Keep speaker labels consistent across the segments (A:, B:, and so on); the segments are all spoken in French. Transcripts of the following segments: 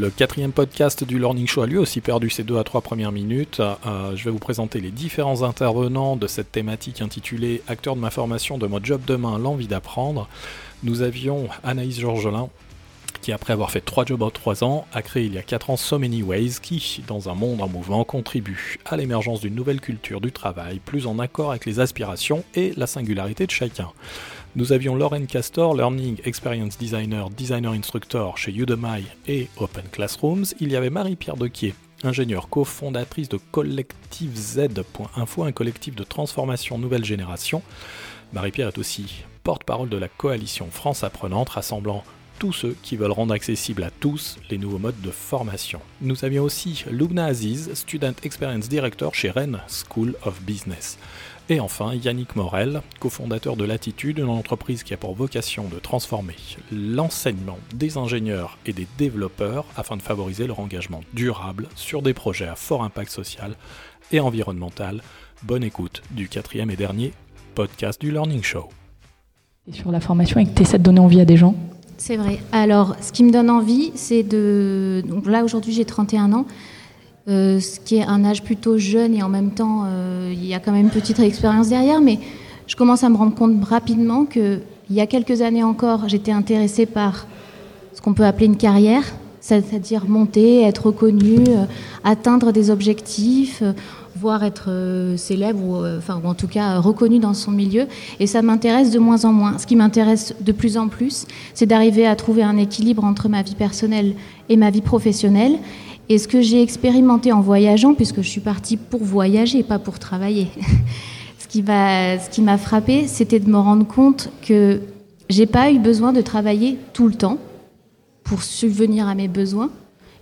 A: Le quatrième podcast du Learning Show a lui aussi perdu ses deux à trois premières minutes. Euh, je vais vous présenter les différents intervenants de cette thématique intitulée Acteur de ma formation, de mon job demain, l'envie d'apprendre. Nous avions Anaïs Georgelin, qui après avoir fait trois jobs en trois ans, a créé il y a quatre ans So Many Ways, qui, dans un monde en mouvement, contribue à l'émergence d'une nouvelle culture du travail, plus en accord avec les aspirations et la singularité de chacun. Nous avions Lauren Castor, Learning Experience Designer, Designer Instructor chez Udemy et Open Classrooms. Il y avait Marie-Pierre Dequier, ingénieure cofondatrice de Collective Z.info, un collectif de transformation nouvelle génération. Marie-Pierre est aussi porte-parole de la coalition France Apprenante, rassemblant tous ceux qui veulent rendre accessibles à tous les nouveaux modes de formation. Nous avions aussi Lubna Aziz, Student Experience Director chez Rennes School of Business. Et enfin, Yannick Morel, cofondateur de Latitude, une entreprise qui a pour vocation de transformer l'enseignement des ingénieurs et des développeurs afin de favoriser leur engagement durable sur des projets à fort impact social et environnemental. Bonne écoute du quatrième et dernier podcast du Learning Show.
B: Et sur la formation et que tu essaies de donner envie à des gens?
C: C'est vrai. Alors, ce qui me donne envie, c'est de... Donc là, aujourd'hui, j'ai 31 ans. Euh, ce qui est un âge plutôt jeune et en même temps, euh, il y a quand même une petite expérience derrière, mais je commence à me rendre compte rapidement qu'il y a quelques années encore, j'étais intéressée par ce qu'on peut appeler une carrière, c'est-à-dire monter, être reconnu, euh, atteindre des objectifs, voire être célèbre ou, ou en tout cas reconnu dans son milieu. Et ça m'intéresse de moins en moins. Ce qui m'intéresse de plus en plus, c'est d'arriver à trouver un équilibre entre ma vie personnelle et ma vie professionnelle et ce que j'ai expérimenté en voyageant, puisque je suis partie pour voyager, pas pour travailler, ce qui m'a frappé, c'était de me rendre compte que j'ai pas eu besoin de travailler tout le temps pour subvenir à mes besoins.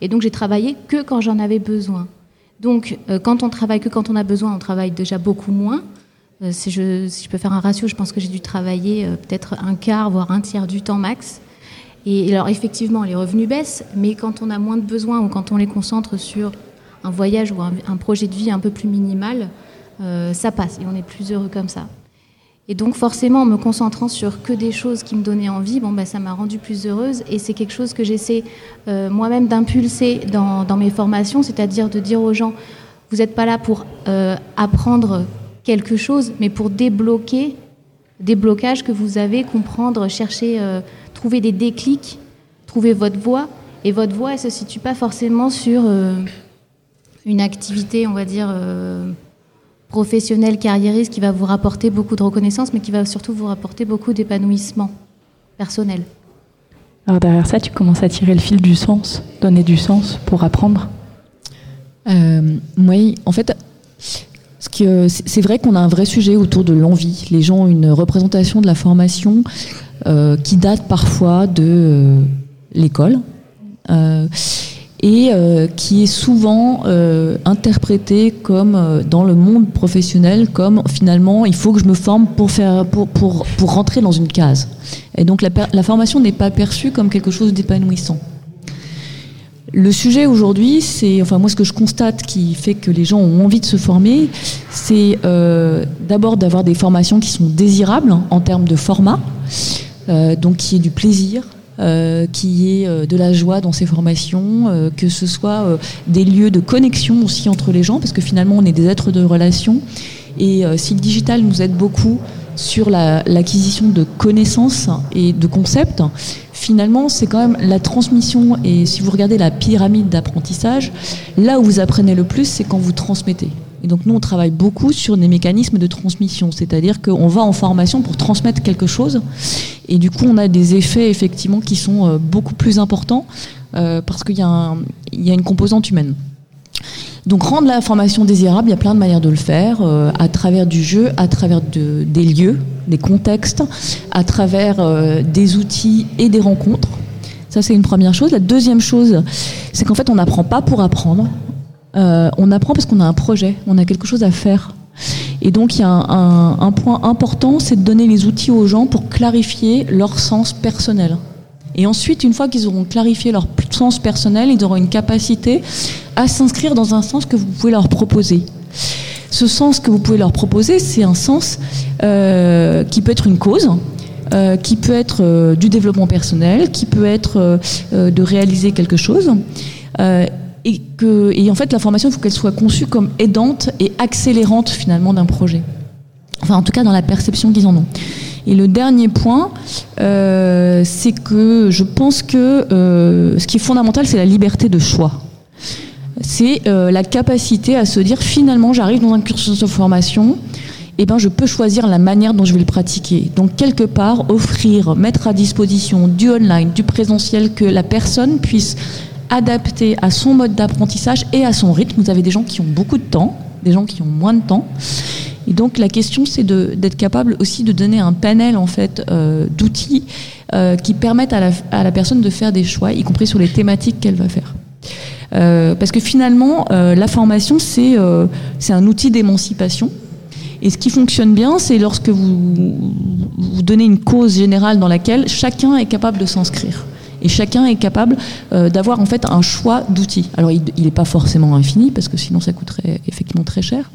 C: Et donc j'ai travaillé que quand j'en avais besoin. Donc euh, quand on travaille que quand on a besoin, on travaille déjà beaucoup moins. Euh, si, je, si, je, peux faire un ratio, je pense que j'ai dû travailler euh, peut-être un quart, voire un tiers du temps max. Et alors effectivement, les revenus baissent, mais quand on a moins de besoins ou quand on les concentre sur un voyage ou un, projet de vie un peu plus minimal, euh, ça passe et on est plus heureux comme ça. Et donc forcément, en me concentrant sur que des choses qui me donnaient envie, bon, bah, ça m'a rendue plus heureuse et c'est quelque chose que j'essaie euh, moi-même d'impulser dans, mes formations, c'est-à-dire de dire aux gens, vous n'êtes pas là pour euh, apprendre quelque chose, mais pour débloquer des blocages que vous avez, comprendre, chercher trouver des déclics, trouver votre voie. Et votre voie, elle ne se situe pas forcément sur euh, une activité, on va dire, euh, professionnelle, carriériste, qui va vous rapporter beaucoup de reconnaissance, mais qui va surtout vous rapporter beaucoup d'épanouissement personnel.
B: Alors derrière ça, tu commences à tirer le fil du sens, donner du sens pour apprendre
D: euh, Oui, en fait, c'est vrai qu'on a un vrai sujet autour de l'envie. Les gens ont une représentation de la formation euh, qui date parfois de euh, l'école euh, et qui est souvent interprété comme dans le monde professionnel comme finalement il faut que je me forme pour faire pour pour, pour rentrer dans une case. Et donc la, la formation n'est pas perçue comme quelque chose d'épanouissant. Le sujet aujourd'hui, c'est, enfin moi ce que je constate qui fait que les gens ont envie de se former, c'est d'abord d'avoir des formations qui sont désirables en termes de format, euh, donc qui est du plaisir, euh, qui est de la joie dans ces formations, que ce soit des lieux de connexion aussi entre les gens, parce que finalement on est des êtres de relation. Et si le digital nous aide beaucoup sur l'acquisition de connaissances et de concepts, finalement, c'est quand même la transmission. Et si vous regardez la pyramide d'apprentissage, là où vous apprenez le plus, c'est quand vous transmettez. Et donc nous, on travaille beaucoup sur des mécanismes de transmission, c'est-à-dire qu'on va en formation pour transmettre quelque chose, et du coup, on a des effets effectivement qui sont euh, beaucoup plus importants euh, parce qu'il y, a une composante humaine. Donc rendre la formation désirable, il y a plein de manières de le faire, euh, à travers du jeu, à travers de, des lieux, des contextes, à travers des outils et des rencontres. Ça, c'est une première chose. La deuxième chose, c'est qu'en fait, on n'apprend pas pour apprendre. Euh, on apprend parce qu'on a un projet, on a quelque chose à faire. Et donc, il y a un, point important, c'est de donner les outils aux gens pour clarifier leur sens personnel. Et ensuite, une fois qu'ils auront clarifié leur sens personnel, ils auront une capacité à s'inscrire dans un sens que vous pouvez leur proposer. Ce sens que vous pouvez leur proposer, c'est un sens euh, qui peut être une cause, qui peut être du développement personnel, qui peut être de réaliser quelque chose. Et, que, en fait, la formation, il faut qu'elle soit conçue comme aidante et accélérante finalement d'un projet. Enfin, en tout cas, dans la perception qu'ils en ont. Et le dernier point, euh, c'est que je pense que euh, ce qui est fondamental, c'est la liberté de choix. C'est euh, la capacité à se dire finalement, j'arrive dans un cursus de formation, et eh ben, je peux choisir la manière dont je vais le pratiquer. Donc, quelque part, offrir, mettre à disposition du online, du présentiel, que la personne puisse adapter à son mode d'apprentissage et à son rythme. Vous avez des gens qui ont beaucoup de temps, des gens qui ont moins de temps. Et donc la question, c'est d'être capable aussi de donner un panel en fait euh, d'outils euh, qui permettent à la, personne de faire des choix, y compris sur les thématiques qu'elle va faire. Euh, parce que finalement, la formation, c'est c'est un outil d'émancipation. Et ce qui fonctionne bien, c'est lorsque vous, vous donnez une cause générale dans laquelle chacun est capable de s'inscrire et chacun est capable euh, d'avoir en fait un choix d'outils. Alors il n'est pas forcément infini parce que sinon ça coûterait effectivement très cher.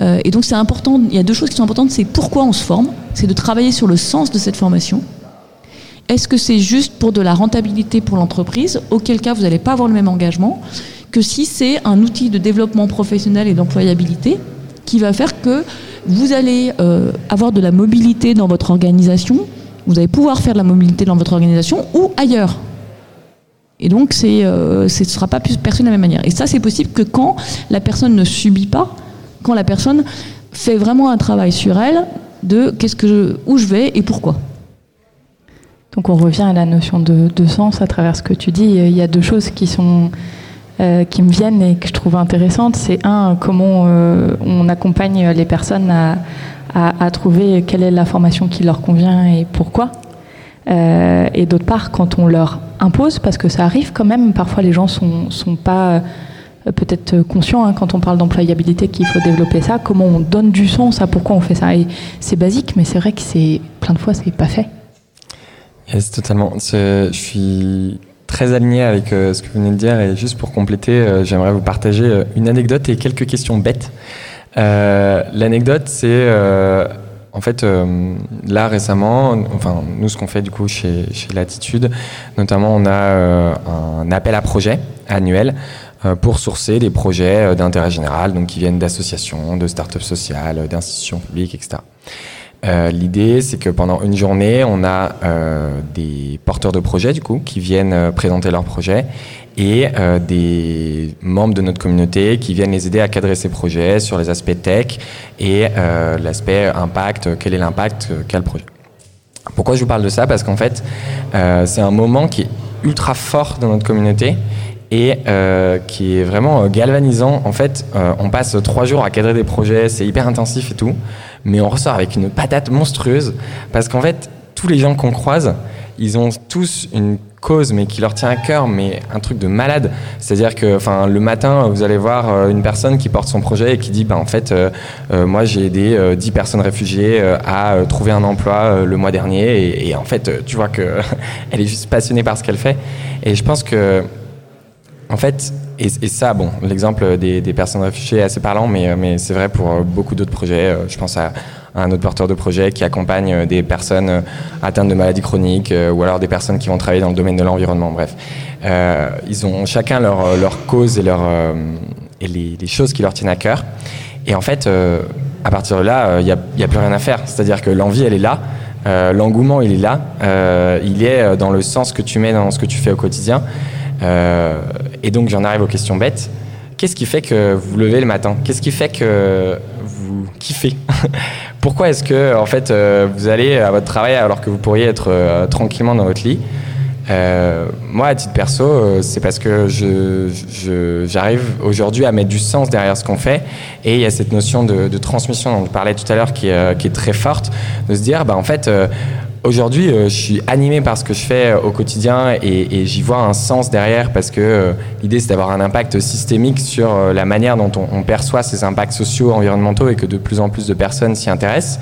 D: Euh, et donc c'est important. Il y a deux choses qui sont importantes. C'est pourquoi on se forme. C'est de travailler sur le sens de cette formation. Est-ce que c'est juste pour de la rentabilité pour l'entreprise Auquel cas vous n'allez pas avoir le même engagement que si c'est un outil de développement professionnel et d'employabilité qui va faire que vous allez euh, avoir de la mobilité dans votre organisation vous allez pouvoir faire de la mobilité dans votre organisation ou ailleurs. Et donc, euh, ce ne sera pas perçu de la même manière. Et ça, c'est possible que quand la personne ne subit pas, quand la personne fait vraiment un travail sur elle de qu'est-ce que où je vais et pourquoi.
B: Donc on revient à la notion de, sens à travers ce que tu dis. Il y a deux choses qui euh, me viennent et que je trouve intéressantes. C'est un comment euh, on accompagne les personnes à, à, trouver quelle est la formation qui leur convient et pourquoi. Euh, et d'autre part, quand on leur impose, parce que ça arrive quand même, parfois les gens sont, sont pas euh, peut-être conscients hein, quand on parle d'employabilité qu'il faut développer ça, comment on donne du sens à pourquoi on fait ça. Et c'est basique, mais c'est vrai que c'est plein de fois c'est pas fait.
E: Yes, totalement. Je suis très aligné avec euh, ce que vous venez de dire et juste pour compléter, j'aimerais vous partager une anecdote et quelques questions bêtes. Euh, l'anecdote, c'est euh, en fait euh, là récemment, enfin nous ce qu'on fait du coup chez, chez Latitude, notamment on a un appel à projet annuel pour sourcer des projets d'intérêt général, donc qui viennent d'associations, de start-up sociales, d'institutions publiques, etc. Euh, L'idée, c'est que pendant une journée, on a euh, des porteurs de projets, du coup, qui viennent euh, présenter leurs projets et des membres de notre communauté qui viennent les aider à cadrer ces projets sur les aspects tech et l'aspect impact, quel est l'impact quel projet. Pourquoi je vous parle de ça? Parce qu'en fait, c'est un moment qui est ultra fort dans notre communauté et qui est vraiment galvanisant. En fait, on passe trois jours à cadrer des projets, c'est hyper intensif et tout, mais on ressort avec une patate monstrueuse parce qu'en fait, tous les gens qu'on croise, ils ont tous une cause mais qui leur tient à cœur mais un truc de malade. C'est-à-dire que enfin le matin vous allez voir euh, une personne qui porte son projet et qui dit bah en fait moi j'ai aidé 10 personnes réfugiées à trouver un emploi le mois dernier. Et, et en fait tu vois que elle est juste passionnée par ce qu'elle fait. Et je pense que en fait, et, ça, bon, l'exemple des, personnes réfugiées est assez parlant, mais, c'est vrai pour euh, beaucoup d'autres projets. Euh, je pense à, un autre porteur de projet qui accompagne euh, des personnes atteintes de maladies chroniques ou alors des personnes qui vont travailler dans le domaine de l'environnement. Bref, ils ont chacun leur, leur cause et, leur, les, choses qui leur tiennent à cœur. Et en fait, à partir de là, il n'y a, plus rien à faire. C'est-à-dire que l'envie, elle est là. L'engouement, il est là. il est dans le sens que tu mets dans ce que tu fais au quotidien. Euh, et donc j'en arrive aux questions bêtes. Qu'est-ce qui fait que vous vous levez le matin? Qu'est-ce qui fait que vous kiffez? Pourquoi est-ce que en fait euh, vous allez à votre travail alors que vous pourriez être euh, tranquillement dans votre lit? Moi, à titre perso, c'est parce que j'arrive je, aujourd'hui à mettre du sens derrière ce qu'on fait. Et il y a cette notion de, de transmission dont je parlais tout à l'heure qui, qui, est très forte, de se dire, bah, en fait, Aujourd'hui, euh, je suis animé par ce que je fais euh, au quotidien et, j'y vois un sens derrière parce que euh, l'idée c'est d'avoir un impact systémique sur la manière dont on, perçoit ces impacts sociaux, environnementaux et que de plus en plus de personnes s'y intéressent.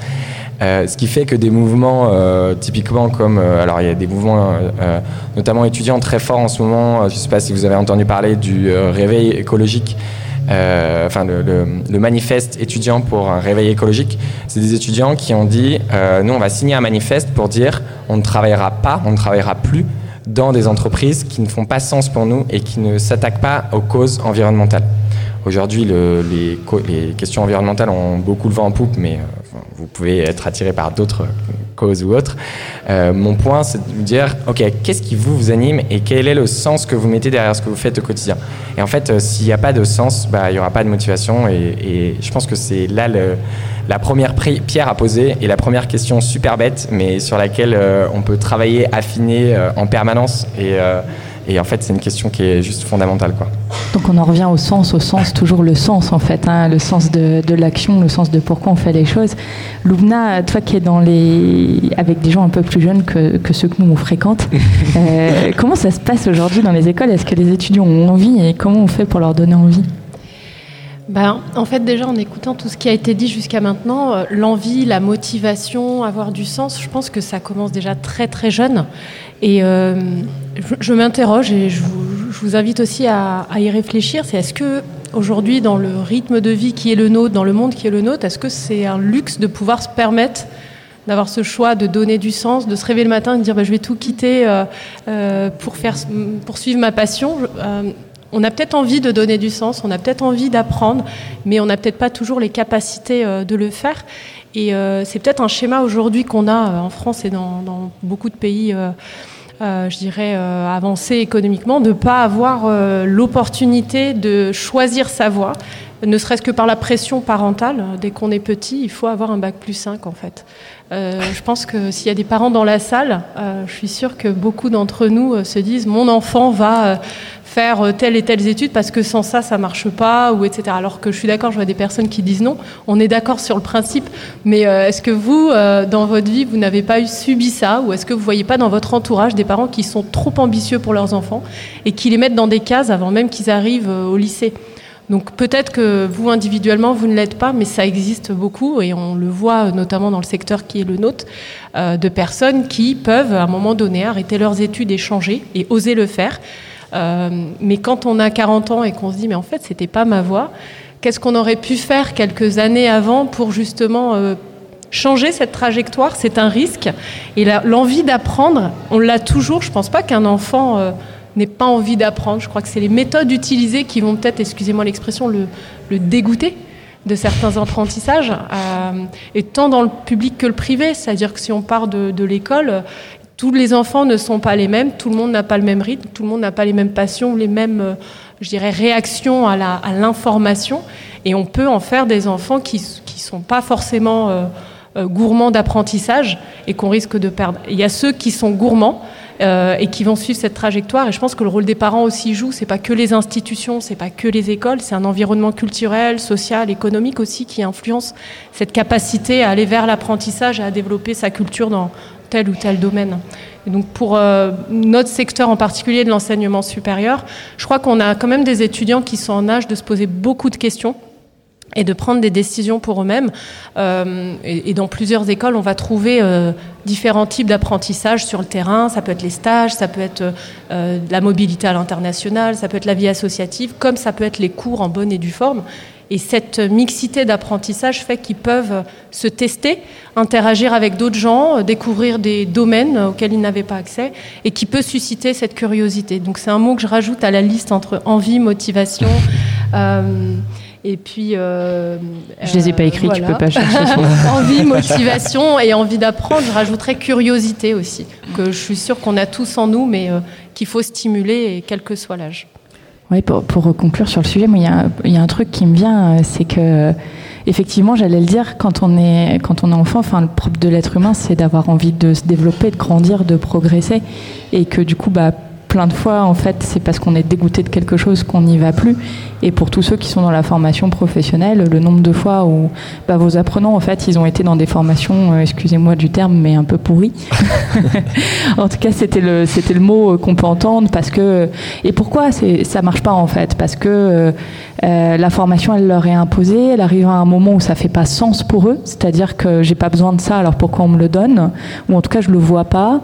E: ce qui fait que des mouvements typiquement comme alors il y a des mouvements notamment étudiants très forts en ce moment je ne sais pas si vous avez entendu parler du réveil écologique euh, enfin le, manifeste étudiant pour un réveil écologique, c'est des étudiants qui ont dit, euh, nous on va signer un manifeste pour dire on ne travaillera pas, on ne travaillera plus dans des entreprises qui ne font pas sens pour nous et qui ne s'attaquent pas aux causes environnementales. Aujourd'hui, le, les, les, questions environnementales ont beaucoup le vent en poupe, mais euh, vous pouvez être attiré par d'autres causes ou autres. Euh, mon point, c'est de vous dire, OK, qu'est-ce qui vous, vous anime et quel est le sens que vous mettez derrière ce que vous faites au quotidien? Et en fait, euh, s'il n'y a pas de sens, bah, il n'y aura pas de motivation. Et, je pense que c'est là la première pierre à poser et la première question super bête, mais sur laquelle on peut travailler, affiner en permanence. Et et en fait, c'est une question qui est juste fondamentale. Quoi.
B: Donc on en revient au sens, au sens, toujours le sens en fait, hein, le sens de, de l'action, le sens de pourquoi on fait les choses. Loubna, toi qui es dans les... avec des gens un peu plus jeunes que, que ceux que nous on fréquente, euh, comment ça se passe aujourd'hui dans les écoles? Est-ce que les étudiants ont envie et comment on fait pour leur donner envie?
F: Ben, en fait, déjà en écoutant tout ce qui a été dit jusqu'à maintenant, euh, l'envie, la motivation, avoir du sens, je pense que ça commence déjà très très jeune. Et euh, je, m'interroge et je vous, invite aussi à, y réfléchir. C'est est-ce que aujourd'hui, dans le rythme de vie qui est le nôtre, dans le monde qui est le nôtre, est-ce que c'est un luxe de pouvoir se permettre d'avoir ce choix de donner du sens, de se réveiller le matin et de dire bah, je vais tout quitter euh, euh, pour faire poursuivre ma passion? on a peut-être envie de donner du sens, on a peut-être envie d'apprendre, mais on n'a peut-être pas toujours les capacités de le faire. Et c'est peut-être un schéma aujourd'hui qu'on a en France et dans beaucoup de pays euh, je dirais, euh, avancer économiquement, de ne pas avoir euh, l'opportunité de choisir sa voie, ne serait-ce que par la pression parentale. Dès qu'on est petit, il faut avoir un bac plus 5 en fait. je pense que s'il y a des parents dans la salle, je suis sûre que beaucoup d'entre nous se disent mon enfant va faire euh, telle et telle étude parce que sans ça, ça marche pas, ou etc. Alors que je suis d'accord, je vois des personnes qui disent non. On est d'accord sur le principe, mais euh, est-ce que vous, euh, dans votre vie, vous n'avez pas subi ça, ou est-ce que vous voyez pas dans votre entourage des parents qui sont trop ambitieux pour leurs enfants et qui les mettent dans des cases avant même qu'ils arrivent au lycée? Donc peut-être que vous individuellement vous ne l'êtes pas, mais ça existe beaucoup et on le voit notamment dans le secteur qui est le nôtre, de personnes qui peuvent à un moment donné arrêter leurs études et changer et oser le faire euh, mais quand on a 40 ans et qu'on se dit, mais en fait, c'était pas ma voie, qu'est-ce qu'on aurait pu faire quelques années avant pour justement euh, changer cette trajectoire? C'est un risque. Et l'envie d'apprendre, on l'a toujours. Je pense pas qu'un enfant euh, n'ait pas envie d'apprendre. Je crois que c'est les méthodes utilisées qui vont peut-être, excusez-moi l'expression, le, dégoûter de certains apprentissages, et tant dans le public que le privé. C'est-à-dire que si on part de, l'école, tous les enfants ne sont pas les mêmes, tout le monde n'a pas le même rythme, tout le monde n'a pas les mêmes passions, les mêmes, euh, je dirais, réactions à l'information. Et on peut en faire des enfants qui ne sont pas forcément euh, euh, gourmands d'apprentissage et qu'on risque de perdre. Il y a ceux qui sont gourmands et qui vont suivre cette trajectoire. Et je pense que le rôle des parents aussi joue. C'est pas que les institutions, c'est pas que les écoles, c'est un environnement culturel, social, économique aussi qui influence cette capacité à aller vers l'apprentissage et à développer sa culture dans, tel ou tel domaine. Et donc pour euh, notre secteur en particulier de l'enseignement supérieur, je crois qu'on a quand même des étudiants qui sont en âge de se poser beaucoup de questions et de prendre des décisions pour eux-mêmes. Euh, et, dans plusieurs écoles, on va trouver euh, différents types d'apprentissage sur le terrain. Ça peut être les stages, ça peut être la mobilité à l'international, ça peut être la vie associative, comme ça peut être les cours en bonne et due forme. Et cette mixité d'apprentissage fait qu'ils peuvent se tester, interagir avec d'autres gens, découvrir des domaines auxquels ils n'avaient pas accès et qui peut susciter cette curiosité. Donc c'est un mot que je rajoute à la liste entre envie, motivation. Euh, et puis,
B: euh, je les ai pas écrits, tu peux pas chercher.
F: envie, motivation et envie d'apprendre. Je rajouterais curiosité aussi, que je suis sûre qu'on a tous en nous, mais euh, qu'il faut stimuler, quel que soit l'âge.
B: Oui, pour, pour, conclure sur le sujet, il y, y, a un truc qui me vient, euh, c'est que effectivement, j'allais le dire, quand on est quand on est enfant, enfin le propre de l'être humain, c'est d'avoir envie de se développer, de grandir, de progresser, et que du coup, bah plein de fois, en fait, c'est parce qu'on est dégoûté de quelque chose qu'on n'y va plus. Et pour tous ceux qui sont dans la formation professionnelle, le nombre de fois où bah, vos apprenants, en fait, ils ont été dans des formations, euh, excusez-moi du terme, mais un peu pourries. en tout cas, c'était le, c'était le mot euh, qu'on peut entendre parce que. Et pourquoi c'est, ça marche pas, en fait? Parce que euh, la formation, elle leur est imposée, elle arrive à un moment où ça fait pas sens pour eux, c'est-à-dire que j'ai pas besoin de ça, alors pourquoi on me le donne? Ou en tout cas, je le vois pas.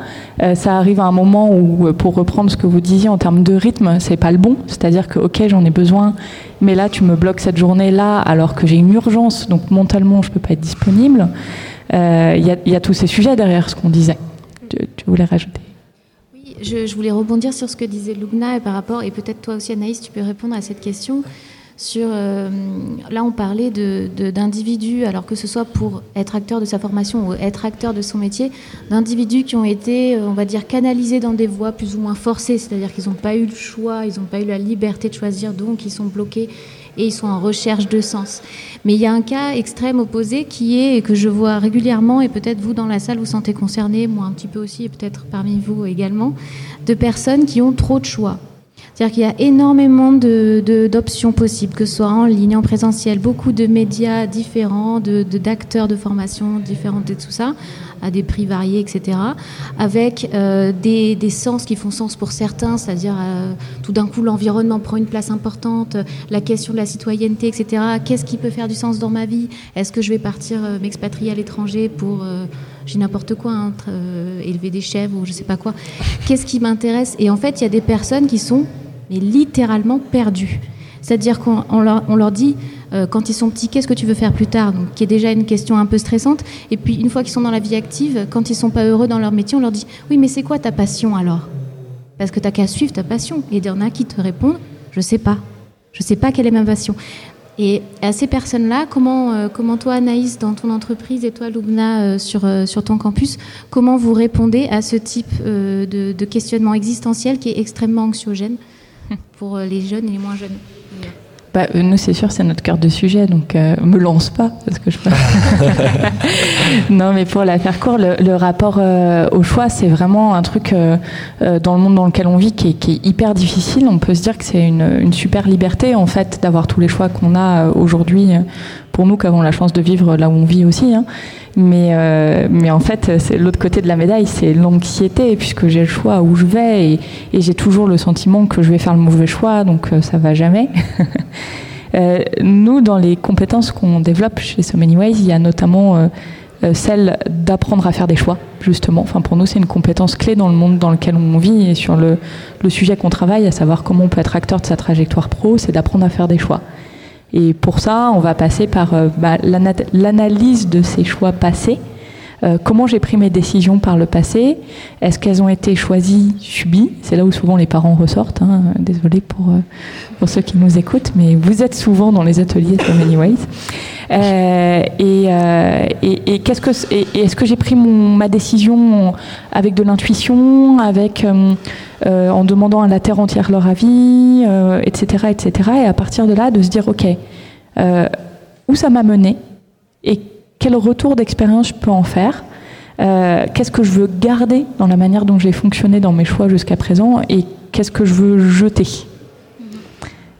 B: ça arrive à un moment où, pour reprendre que vous disiez en termes de rythme, c'est pas le bon. C'est-à-dire que, ok, j'en ai besoin, mais là, tu me bloques cette journée-là alors que j'ai une urgence, donc mentalement, je peux pas être disponible. Euh, il y, a tous ces sujets derrière ce qu'on disait. Tu, voulais rajouter?
C: Oui, je, voulais rebondir sur ce que disait Lugna et par rapport, et peut-être toi aussi, Anaïs, tu peux répondre à cette question sur euh, là on parlait d'individus alors que ce soit pour être acteur de sa formation ou être acteur de son métier d'individus qui ont été euh, on va dire canalisés dans des voies plus ou moins forcées c'est-à-dire qu'ils n'ont pas eu le choix ils n'ont pas eu la liberté de choisir donc ils sont bloqués et ils sont en recherche de sens. Mais il y a un cas extrême opposé qui est, que je vois régulièrement, et peut-être vous dans la salle vous sentez concerné, moi un petit peu aussi, et peut-être parmi vous également, de personnes qui ont trop de choix. C'est-à-dire qu'il y a énormément d'options de, possibles, que ce soit en ligne, en présentiel, beaucoup de médias différents, d'acteurs de, de, formation différents et tout ça, à des prix variés, etc. Avec euh, des, des, sens qui font sens pour certains, c'est-à-dire euh, tout d'un coup l'environnement prend une place importante, la question de la citoyenneté, etc. Qu'est-ce qui peut faire du sens dans ma vie? Est-ce que je vais partir euh, m'expatrier à l'étranger pour, j'ai n'importe quoi, hein, élever des chèvres ou je sais pas quoi? Qu'est-ce qui m'intéresse? Et en fait, il y a des personnes qui sont littéralement perdus. C'est-à-dire qu'on on leur, dit, euh, quand ils sont petits, qu'est-ce que tu veux faire plus tard Donc, qui est déjà une question un peu stressante. Et puis, une fois qu'ils sont dans la vie active, quand ils sont pas heureux dans leur métier, on leur dit, oui, mais c'est quoi ta passion alors? Parce que tu n'as qu'à suivre ta passion. Et il y en a qui te répondent, je sais pas. Je sais pas quelle est ma passion. Et à ces personnes-là, comment, euh, comment toi, Anaïs, dans ton entreprise, et toi, Lubna, euh, sur, sur ton campus, comment vous répondez à ce type de, de questionnement existentiel qui est extrêmement anxiogène pour les jeunes et les moins jeunes?
B: Bah, euh, nous, c'est sûr, c'est notre cœur de sujet, donc euh, me lance pas, parce que je. non, mais pour la faire court, le, rapport au choix, c'est vraiment un truc dans le monde dans lequel on vit qui est, hyper difficile. On peut se dire que c'est une, une, super liberté, en fait, d'avoir tous les choix qu'on a aujourd'hui pour nous qui avons la chance de vivre là où on vit aussi. Hein. Mais, euh, mais en fait, c'est l'autre côté de la médaille, c'est l'anxiété, puisque j'ai le choix où je vais et, j'ai toujours le sentiment que je vais faire le mauvais choix, donc euh, ça va jamais. euh, nous, dans les compétences qu'on développe chez So Many Ways, il y a notamment celle d'apprendre à faire des choix, justement. Enfin, pour nous, c'est une compétence clé dans le monde dans lequel on vit et sur le sujet qu'on travaille, à savoir comment on peut être acteur de sa trajectoire pro, c'est d'apprendre à faire des choix. Et pour ça, on va passer par euh, bah, l'analyse de ces choix passés. Euh, comment j'ai pris mes décisions par le passé? Est-ce qu'elles ont été choisies, subies? C'est là où souvent les parents ressortent. Hein. Désolé pour, euh, pour ceux qui nous écoutent, mais vous êtes souvent dans les ateliers de Many Ways. Euh, et, et, est-ce que j'ai pris ma décision avec de l'intuition, avec euh, en demandant à la terre entière leur avis, etc., etc. Et à partir de là, de se dire, ok, euh, où ça m'a mené et quel retour d'expérience je peux en faire. Euh, qu'est-ce que je veux garder dans la manière dont j'ai fonctionné dans mes choix jusqu'à présent et qu'est-ce que je veux jeter?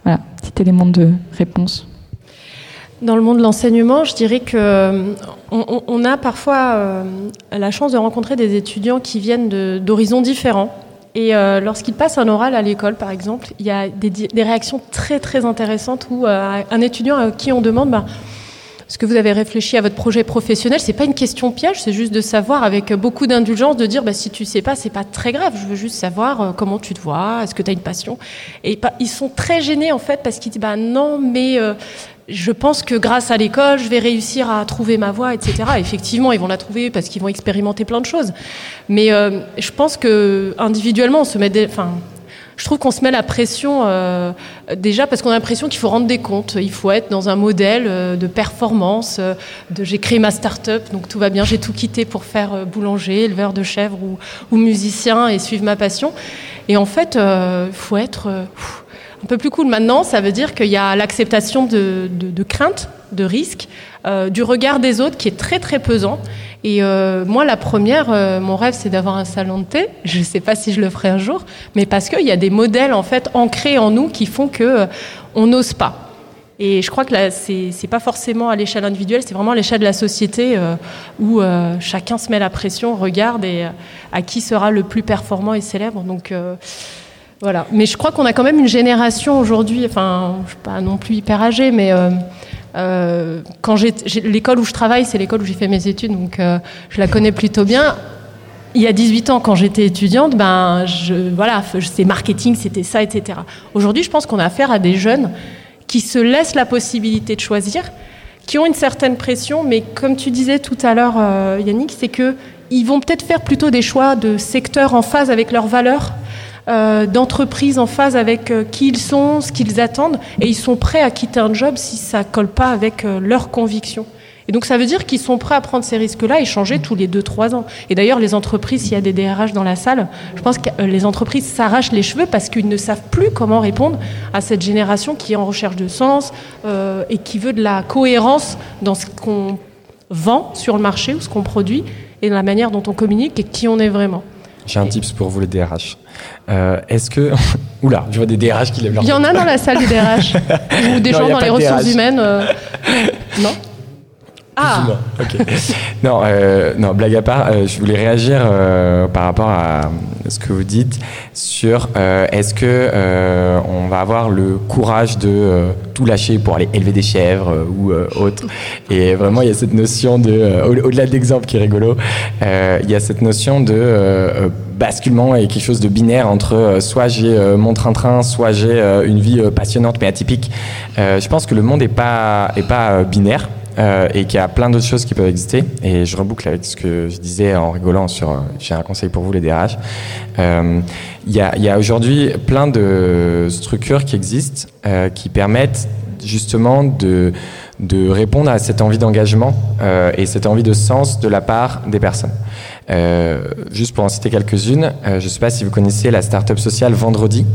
B: Voilà, petit élément de réponse.
F: Dans le monde de l'enseignement, je dirais que on, a parfois la chance de rencontrer des étudiants qui viennent d'horizons différents. Et euh, lorsqu'il passe un oral à l'école, par exemple, il y a des, réactions très très intéressantes où euh, un étudiant à qui on demande bah, est-ce que vous avez réfléchi à votre projet professionnel? C'est pas une question piège, c'est juste de savoir avec beaucoup d'indulgence de dire bah, si tu sais pas, c'est pas très grave. Je veux juste savoir euh, comment tu te vois, est-ce que tu as une passion? Et ils sont très gênés en fait parce qu'ils disent bah non, mais je pense que grâce à l'école, je vais réussir à trouver ma voie, etc. Effectivement, ils vont la trouver parce qu'ils vont expérimenter plein de choses. Mais euh, je pense que individuellement, on se met, enfin, je trouve qu'on se met la pression euh, déjà parce qu'on a l'impression qu'il faut rendre des comptes. Il faut être dans un modèle euh, de performance. j'ai créé ma start-up, donc tout va bien. J'ai tout quitté pour faire boulanger, éleveur de chèvres ou, ou, musicien et suivre ma passion. Et en fait, il faut être un peu plus cool maintenant, ça veut dire qu'il y a l'acceptation de, de, de crainte, de risque, euh, du regard des autres qui est très très pesant. Et euh, moi, la première, euh, mon rêve, c'est d'avoir un salon de thé. Je ne sais pas si je le ferai un jour, mais parce qu'il y a des modèles en fait ancrés en nous qui font que on n'ose pas. Et je crois que là, c'est pas forcément à l'échelle individuelle, c'est vraiment à l'échelle de la société où chacun se met la pression, regarde et à qui sera le plus performant et célèbre. Donc voilà. Mais je crois qu'on a quand même une génération aujourd'hui, enfin, je suis pas non plus hyper âgée, mais euh, euh, quand j'ai l'école où je travaille, c'est l'école où j'ai fait mes études, donc euh, je la connais plutôt bien. il y a 18 ans, quand j'étais étudiante, ben, je, voilà, c'était marketing, c'était ça, etc. Aujourd'hui, je pense qu'on a affaire à des jeunes qui se laissent la possibilité de choisir, qui ont une certaine pression, mais comme tu disais tout à l'heure, Yannick, c'est que ils vont peut-être faire plutôt des choix de secteurs en phase avec leurs valeurs, euh, d'entreprises en phase avec euh, qui ils sont, ce qu'ils attendent, et ils sont prêts à quitter un job si ça colle pas avec leurs convictions. Et donc ça veut dire qu'ils sont prêts à prendre ces risques-là et changer tous les 2-3 ans. Et d'ailleurs, les entreprises, s'il y a des DRH dans la salle, je pense que euh, les entreprises s'arrachent les cheveux parce qu'ils ne savent plus comment répondre à cette génération qui est en recherche de sens euh, et qui veut de la cohérence dans ce qu'on vend sur le marché ou ce qu'on produit et dans la manière dont on communique et qui on est vraiment.
E: J'ai un tips pour vous les DRH. Euh, est-ce que... Oula, je vois des DRH qui lèvent leur
F: Il y en a dans la salle des DRH ou des gens dans les ressources humaines. Non
E: ah non, euh, non, blague à part, euh, je voulais réagir euh, par rapport à ce que vous dites sur est-ce que on va avoir le courage de tout lâcher pour aller élever des chèvres ou autre. Et vraiment, il y a cette notion de, au-delà de l'exemple qui est rigolo, il y a cette notion de basculement et quelque chose de binaire entre soit j'ai mon train-train, soit j'ai une vie passionnante mais atypique. je pense que le monde n'est pas, est pas binaire. Euh, et qu'il y a plein d'autres choses qui peuvent exister. Et je reboucle avec ce que je disais en rigolant sur euh, j'ai un conseil pour vous les DRH. Euh, il y a, aujourd'hui plein de structures qui existent qui permettent justement de répondre à cette envie d'engagement et cette envie de sens de la part des personnes. juste pour en citer quelques-unes, je ne sais pas si vous connaissez la start-up sociale Vendredi.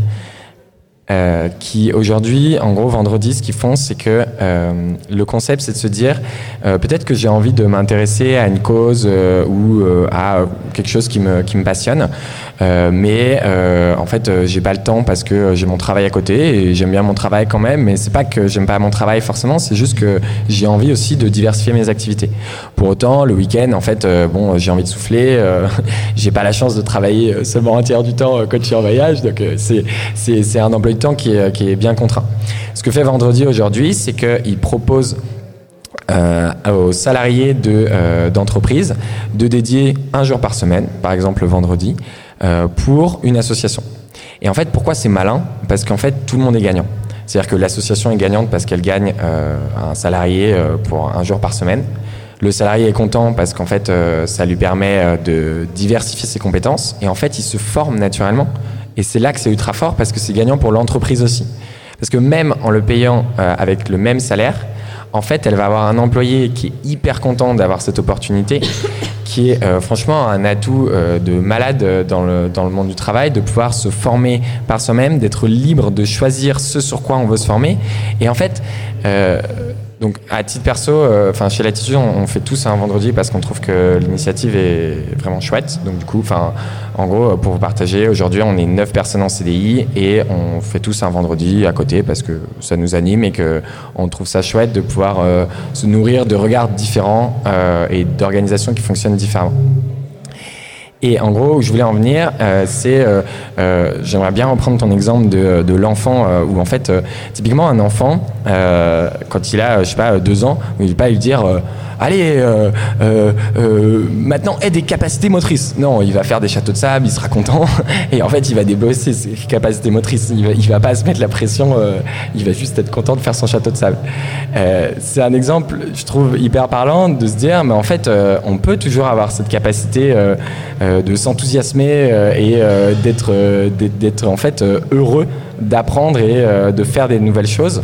E: Euh, qui aujourd'hui, en gros, vendredi, ce qu'ils font, c'est que euh, le concept, c'est de se dire, euh, peut-être que j'ai envie de m'intéresser à une cause euh, ou euh, à quelque chose qui me, qui me passionne, mais en fait, j'ai pas le temps parce que j'ai mon travail à côté et j'aime bien mon travail quand même, mais c'est pas que j'aime pas mon travail forcément, c'est juste que j'ai envie aussi de diversifier mes activités. Pour autant, le week-end, en fait, bon, j'ai envie de souffler, j'ai pas la chance de travailler seulement un tiers du temps quand je suis en voyage, donc c'est, un emploi temps qui est, bien contraint. Ce que fait Vendredi aujourd'hui, c'est qu'il propose euh, aux salariés de, euh, de dédier un jour par semaine, par exemple le vendredi, euh, pour une association. Et en fait, pourquoi c'est malin? Parce qu'en fait, tout le monde est gagnant. C'est-à-dire que l'association est gagnante parce qu'elle gagne euh, un salarié pour un jour par semaine. Le salarié est content parce qu'en fait, ça lui permet de diversifier ses compétences. Et en fait, il se forme naturellement et c'est là que c'est ultra fort parce que c'est gagnant pour l'entreprise aussi. Parce que même en le payant euh, avec le même salaire, en fait, elle va avoir un employé qui est hyper content d'avoir cette opportunité, qui est euh, franchement un atout euh, de malade dans le, dans le monde du travail, de pouvoir se former par soi-même, d'être libre de choisir ce sur quoi on veut se former. Et en fait, donc à titre perso, euh, chez Latitude, on, fait tous un vendredi parce qu'on trouve que l'initiative est vraiment chouette. Donc du coup, en gros, pour vous partager, aujourd'hui on est 9 personnes en CDI et on fait tous un vendredi à côté parce que ça nous anime et que on trouve ça chouette de pouvoir euh, se nourrir de regards différents euh, et d'organisations qui fonctionnent différemment. Et en gros, où je voulais en venir, euh, c'est, euh, euh, j'aimerais bien reprendre ton exemple de, de l'enfant, euh, où en fait, euh, typiquement un enfant, euh, quand il a, je sais pas, deux ans, il ne va pas lui dire allez, euh, euh, euh, maintenant aie des capacités motrices. Non, il va faire des châteaux de sable, il sera content, et en fait, il va débosser ses capacités motrices. Il va, va pas se mettre la pression, il va juste être content de faire son château de sable. C'est un exemple, je trouve, hyper parlant de se dire, mais en fait, on peut toujours avoir cette capacité de s'enthousiasmer et d'être, d'être en fait heureux d'apprendre et de faire des nouvelles choses,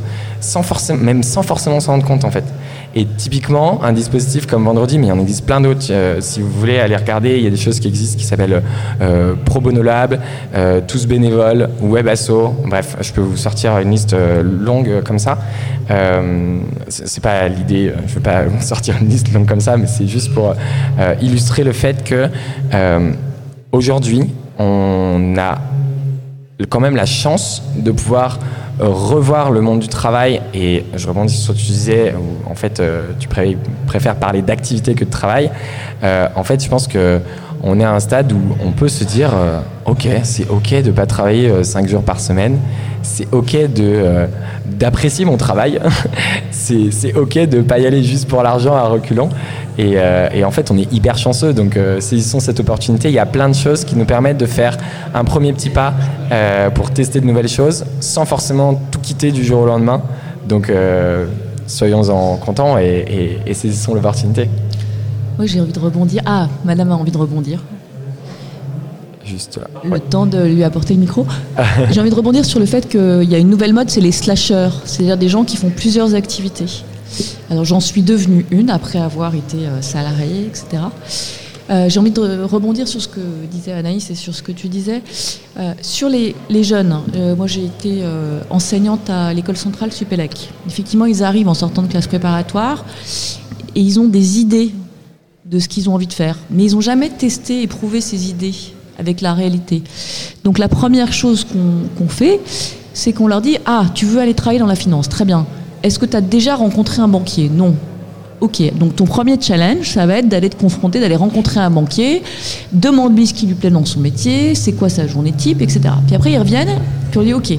E: même sans forcément s'en rendre compte en fait. Et typiquement, un dispositif comme Vendredi, mais il y en existe plein d'autres. Euh, si vous voulez aller regarder, il y a des choses qui existent qui s'appellent euh, euh, Tous Bénévoles, WebAsso. Bref, je peux vous sortir une liste euh, longue comme ça. C'est pas l'idée, je veux pas sortir une liste longue comme ça, mais c'est juste pour illustrer le fait que aujourd'hui, on a quand même la chance de pouvoir revoir le monde du travail. Et je rebondis sur ce que tu disais en fait euh, tu pré préfères parler d'activité que de travail. Euh, en fait je pense que on est à un stade où on peut se dire euh, ok c'est ok de pas travailler 5 jours par semaine. C'est ok de d'apprécier mon travail. C'est ok de pas y aller juste pour l'argent à reculons Et, et, en fait, on est hyper chanceux. Donc, saisissons cette opportunité. Il y a plein de choses qui nous permettent de faire un premier petit pas pour tester de nouvelles choses sans forcément tout quitter du jour au lendemain. Donc, soyons-en contents et, et, et saisissons l'opportunité.
D: Oui, j'ai envie de rebondir. Ah, madame a envie de rebondir.
E: Juste là.
D: Le temps de lui apporter le micro. j'ai envie de rebondir sur le fait qu'il y a une nouvelle mode, c'est les slashers, c'est-à-dire des gens qui font plusieurs activités. Alors j'en suis devenue une après avoir été euh, salariée, etc. Euh, j'ai envie de rebondir sur ce que disait Anaïs et sur ce que tu disais. Euh, sur les, les jeunes, moi j'ai été enseignante à l'école centrale Supélec. Effectivement, ils arrivent en sortant de classe préparatoire et ils ont des idées de ce qu'ils ont envie de faire. Mais ils n'ont jamais testé et prouvé ces idées avec la réalité. Donc la première chose qu'on fait, c'est qu'on leur dit Ah, tu veux aller travailler dans la finance, très bien. Est-ce que tu as déjà rencontré un banquier? Non. Ok, donc ton premier challenge, ça va être d'aller te confronter, d'aller rencontrer un banquier, demande-lui ce qui lui plaît dans son métier, c'est quoi sa journée type, etc. Puis après, ils reviennent, puis on dit ok,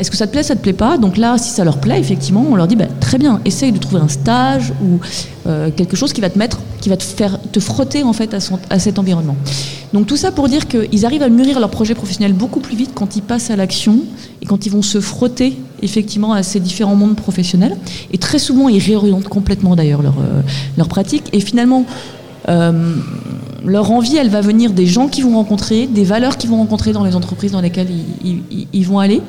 D: est-ce que ça te plaît, ça te plaît pas? Donc là, si ça leur plaît, effectivement, on leur dit bah, très bien, essaye de trouver un stage ou euh, quelque chose qui va te mettre, qui va te faire te frotter en fait à, à cet environnement. Donc tout ça pour dire qu'ils arrivent à mûrir leur projet professionnel beaucoup plus vite quand ils passent à l'action et quand ils vont se frotter effectivement à ces différents mondes professionnels. Et très souvent, ils réorientent complètement d'ailleurs leur, euh, leur pratique. Et finalement, euh, leur envie, elle va venir des gens qu'ils vont rencontrer, des valeurs qu'ils vont rencontrer dans les entreprises dans lesquelles ils, vont aller,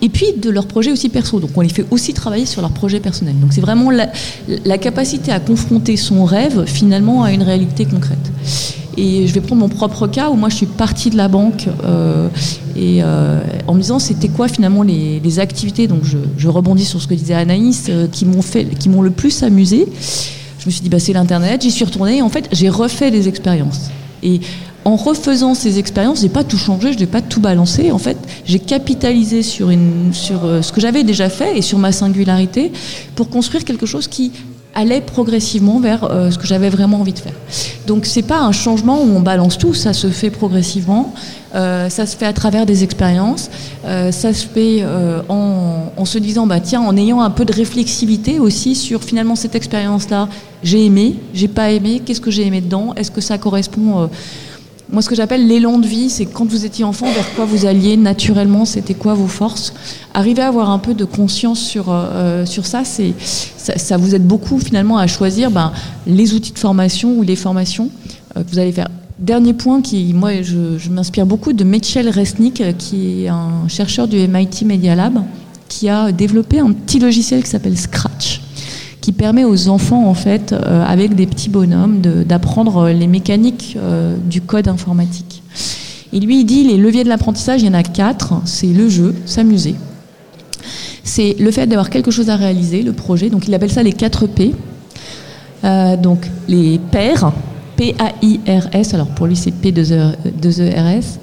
D: et puis de leur projet aussi perso. Donc on les fait aussi travailler sur leur projet personnel. Donc c'est vraiment la, la, capacité à confronter son rêve finalement à une réalité concrète. Et je vais prendre mon propre cas où moi je suis partie de la banque euh, et euh, en me disant c'était quoi finalement les, activités? Donc je, rebondis sur ce que disait Anaïs euh, qui m'ont le plus amusé. Je me suis dit, bah, c'est l'Internet, j'y suis retournée et en fait, j'ai refait des expériences. Et en refaisant ces expériences, j'ai pas tout changé, je n'ai pas tout balancé. En fait, j'ai capitalisé sur, une, sur ce que j'avais déjà fait et sur ma singularité pour construire quelque chose qui allait progressivement vers euh, ce que j'avais vraiment envie de faire. Donc c'est pas un changement où on balance tout, ça se fait progressivement, euh, ça se fait à travers des expériences, euh, ça se fait en, en, se disant bah tiens en ayant un peu de réflexivité aussi sur finalement cette expérience là, j'ai aimé, j'ai pas aimé, qu'est-ce que j'ai aimé dedans, est-ce que ça correspond moi, ce que j'appelle l'élan de vie, c'est quand vous étiez enfant, vers quoi vous alliez naturellement, c'était quoi vos forces? Arriver à avoir un peu de conscience sur, euh, sur ça, c'est, ça, vous aide beaucoup finalement à choisir ben, les outils de formation ou les formations euh, que vous allez faire. Dernier point qui, moi, je, je m'inspire beaucoup de Mitchell Resnick, euh, qui est un chercheur du MIT Media Lab, qui a développé un petit logiciel qui s'appelle Scratch qui permet aux enfants, en fait, euh, avec des petits bonhommes, d'apprendre les mécaniques euh, du code informatique. Et lui, il dit les leviers de l'apprentissage, il y en a quatre. C'est le jeu, s'amuser. C'est le fait d'avoir quelque chose à réaliser, le projet. Donc, il appelle ça les quatre P. Euh, donc, les pairs, P-A-I-R-S. Alors, pour lui, c'est P-2-E-R-S.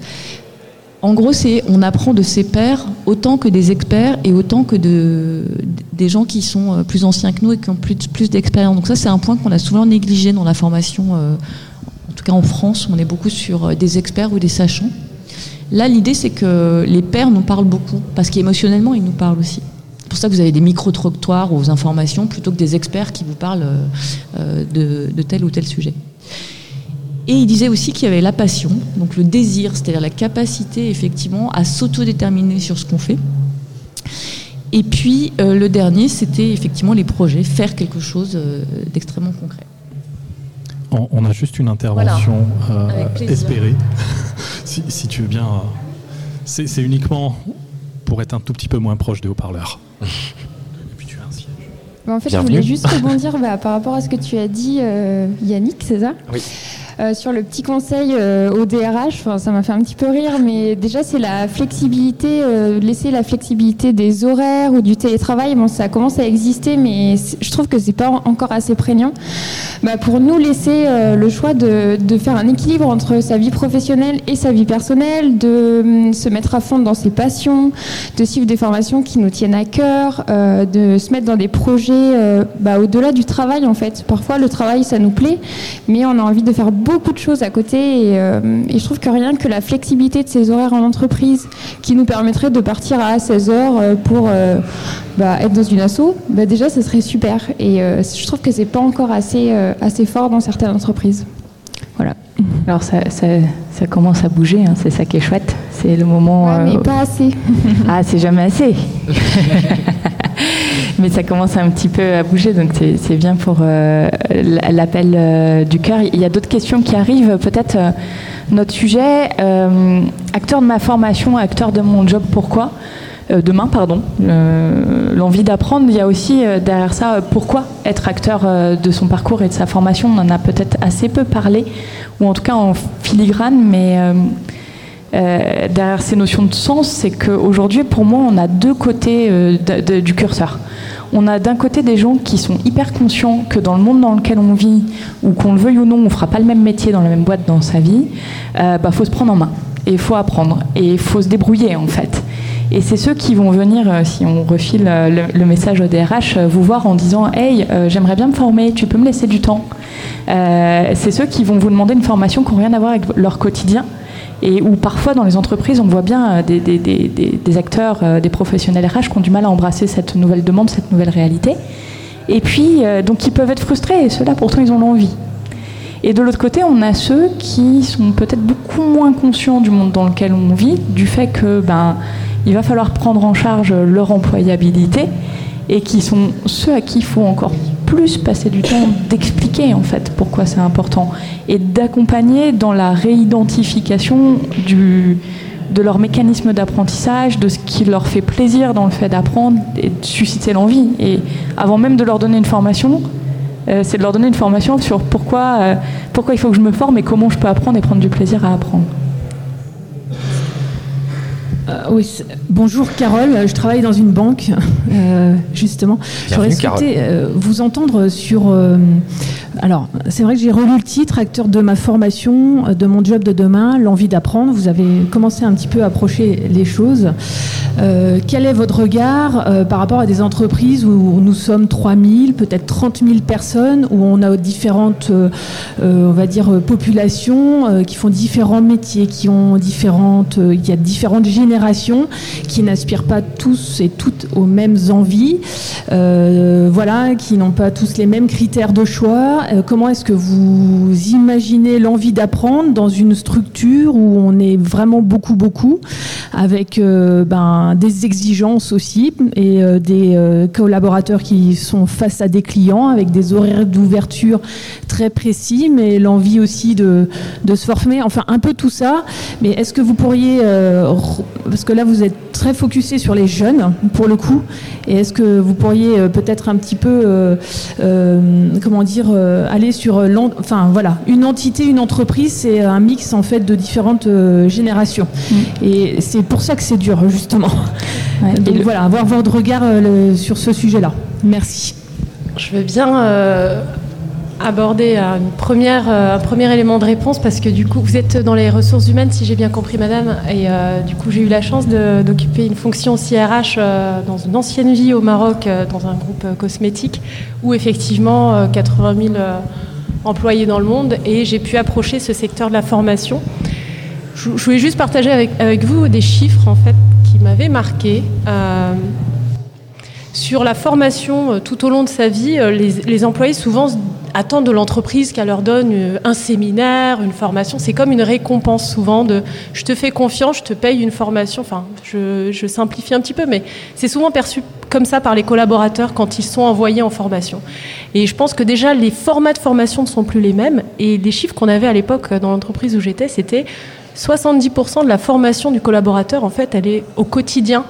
D: En gros, c'est on apprend de ses pairs autant que des experts et autant que de, des gens qui sont euh, plus anciens que nous et qui ont plus, d'expérience. Donc ça, c'est un point qu'on a souvent négligé dans la formation. Euh, en tout cas, en France, on est beaucoup sur euh, des experts ou des sachants. Là, l'idée, c'est que les pairs nous parlent beaucoup, parce qu'émotionnellement, ils nous parlent aussi. C'est pour ça que vous avez des micro-trottoirs aux informations plutôt que des experts qui vous parlent de tel ou tel sujet. Et il disait aussi qu'il y avait la passion, donc le désir, c'est-à-dire la capacité effectivement à s'autodéterminer sur ce qu'on fait. Et puis euh, le dernier, c'était effectivement les projets, faire quelque chose euh, d'extrêmement concret.
A: On, a juste une intervention euh, espérée, si, tu veux bien. C'est uniquement pour être un tout petit peu moins proche des haut-parleurs.
G: En fait, je voulais juste rebondir bah, par rapport à ce que tu as dit, Yannick, c'est ça?
E: Oui.
G: Euh, sur le petit conseil euh, au DRH, ça m'a fait un petit peu rire, mais déjà c'est la flexibilité, euh, laisser la flexibilité des horaires ou du télétravail. Ça commence à exister, mais je trouve que c'est pas encore assez prégnant. Bah, pour nous laisser le choix de, de, faire un équilibre entre sa vie professionnelle et sa vie personnelle, de hum, se mettre à fond dans ses passions, de suivre des formations qui nous tiennent à cœur, de se mettre dans des projets bah, au-delà du travail en fait. Parfois le travail ça nous plaît, mais on a envie de faire beaucoup de choses à côté et, je trouve que rien que la flexibilité de ces horaires en entreprise qui nous permettrait de partir à 16 heures pour bah, être dans une asso, bah, déjà ce serait super. Et je trouve que c'est pas encore assez, assez fort dans certaines entreprises. Voilà.
B: Alors ça, ça, commence à bouger, hein, c'est ça qui est chouette. C'est le moment.
G: Ouais, mais pas assez.
B: ah, c'est jamais assez. mais ça commence un petit peu à bouger, donc c'est bien pour euh, l'appel euh, du cœur. Il y a d'autres questions qui arrivent. Peut-être euh, notre sujet, acteur de ma formation, acteur de mon job, pourquoi? Demain, pardon, l'envie d'apprendre. Il y a aussi derrière ça, pourquoi être acteur de son parcours et de sa formation? On en a peut-être assez peu parlé, ou en tout cas en filigrane, mais derrière ces notions de sens, c'est qu'aujourd'hui, pour moi, on a deux côtés du curseur on a d'un côté des gens qui sont hyper conscients que dans le monde dans lequel on vit, ou qu'on le veuille ou non, on fera pas le même métier dans la même boîte dans sa vie, euh, bah faut se prendre en main et il faut apprendre et il faut se débrouiller en fait. Et c'est ceux qui vont venir, euh, si on refile euh, le, message au DRH, vous voir en disant Hey, j'aimerais bien me former, tu peux me laisser du temps. c'est ceux qui vont vous demander une formation qui n'a rien à voir avec leur quotidien et où parfois dans les entreprises, on voit bien euh, des, acteurs, euh, des professionnels RH qui ont du mal à embrasser cette nouvelle demande, cette nouvelle réalité. Et puis, euh, donc, ils peuvent être frustrés, et ceux-là, pourtant, ils ont l'envie. Et de l'autre côté, on a ceux qui sont peut-être beaucoup moins conscients du monde dans lequel on vit, du fait que ben, il va falloir prendre en charge leur employabilité, et qui sont ceux à qui il faut encore plus passer du temps d'expliquer en fait pourquoi c'est important et d'accompagner dans la réidentification du, de leur mécanisme d'apprentissage, de ce qui leur fait plaisir dans le fait d'apprendre et de susciter l'envie. Et avant même de leur donner une formation, euh, c'est de leur donner une formation sur pourquoi, euh, pourquoi il faut que je me forme et comment je peux apprendre et prendre du plaisir à apprendre.
H: Euh, oui, bonjour Carole, je travaille dans une banque, euh, justement. J'aurais souhaité euh, vous entendre sur alors, c'est vrai que j'ai relu le titre, acteur de ma formation, de mon job de demain, l'envie d'apprendre. Vous avez commencé un petit peu à approcher les choses. Quel est votre regard par rapport à des entreprises où nous sommes 3000, peut-être 30 000 personnes, où on a différentes, on va dire, populations qui font différents métiers, qui ont différentes, il y a différentes générations qui n'aspirent pas tous et toutes aux mêmes envies, voilà, qui n'ont pas tous les mêmes critères de choix euh, comment est-ce que vous imaginez l'envie d'apprendre dans une structure où on est vraiment beaucoup, beaucoup, avec euh, ben, des exigences aussi et euh, des collaborateurs qui sont face à des clients avec des horaires d'ouverture très précis, mais l'envie aussi de, se former, enfin un peu tout ça. Mais est-ce que vous pourriez, parce que là vous êtes très focusé sur les jeunes pour le coup, et est-ce que vous pourriez peut-être un petit peu, comment dire, euh, aller sur euh, enfin voilà une entité une entreprise c'est un mix en fait de différentes euh, générations. Mm. et c'est pour ça que c'est dur justement. Donc voilà avoir votre regard sur ce sujet là merci.
F: Je veux bien aborder première, un premier élément de réponse parce que du coup vous êtes dans les ressources humaines si j'ai bien compris madame et du coup j'ai eu la chance d'occuper une fonction CRH dans une ancienne vie au Maroc dans un groupe cosmétique où effectivement 80 000 employés dans le monde et j'ai pu approcher ce secteur de la formation. Je, voulais juste partager avec, avec, vous des chiffres en fait qui m'avaient marqué. sur la formation tout au long de sa vie, les, les employés souvent attendent de l'entreprise qu'elle leur donne euh, un séminaire, une formation. C'est comme une récompense souvent de je te fais confiance, je te paye une formation. Enfin, je, simplifie un petit peu, mais c'est souvent perçu comme ça par les collaborateurs quand ils sont envoyés en formation. Et je pense que déjà les formats de formation ne sont plus les mêmes. Et les chiffres qu'on avait à l'époque dans l'entreprise où j'étais, c'était 70% de la formation du collaborateur, en fait, elle est au quotidien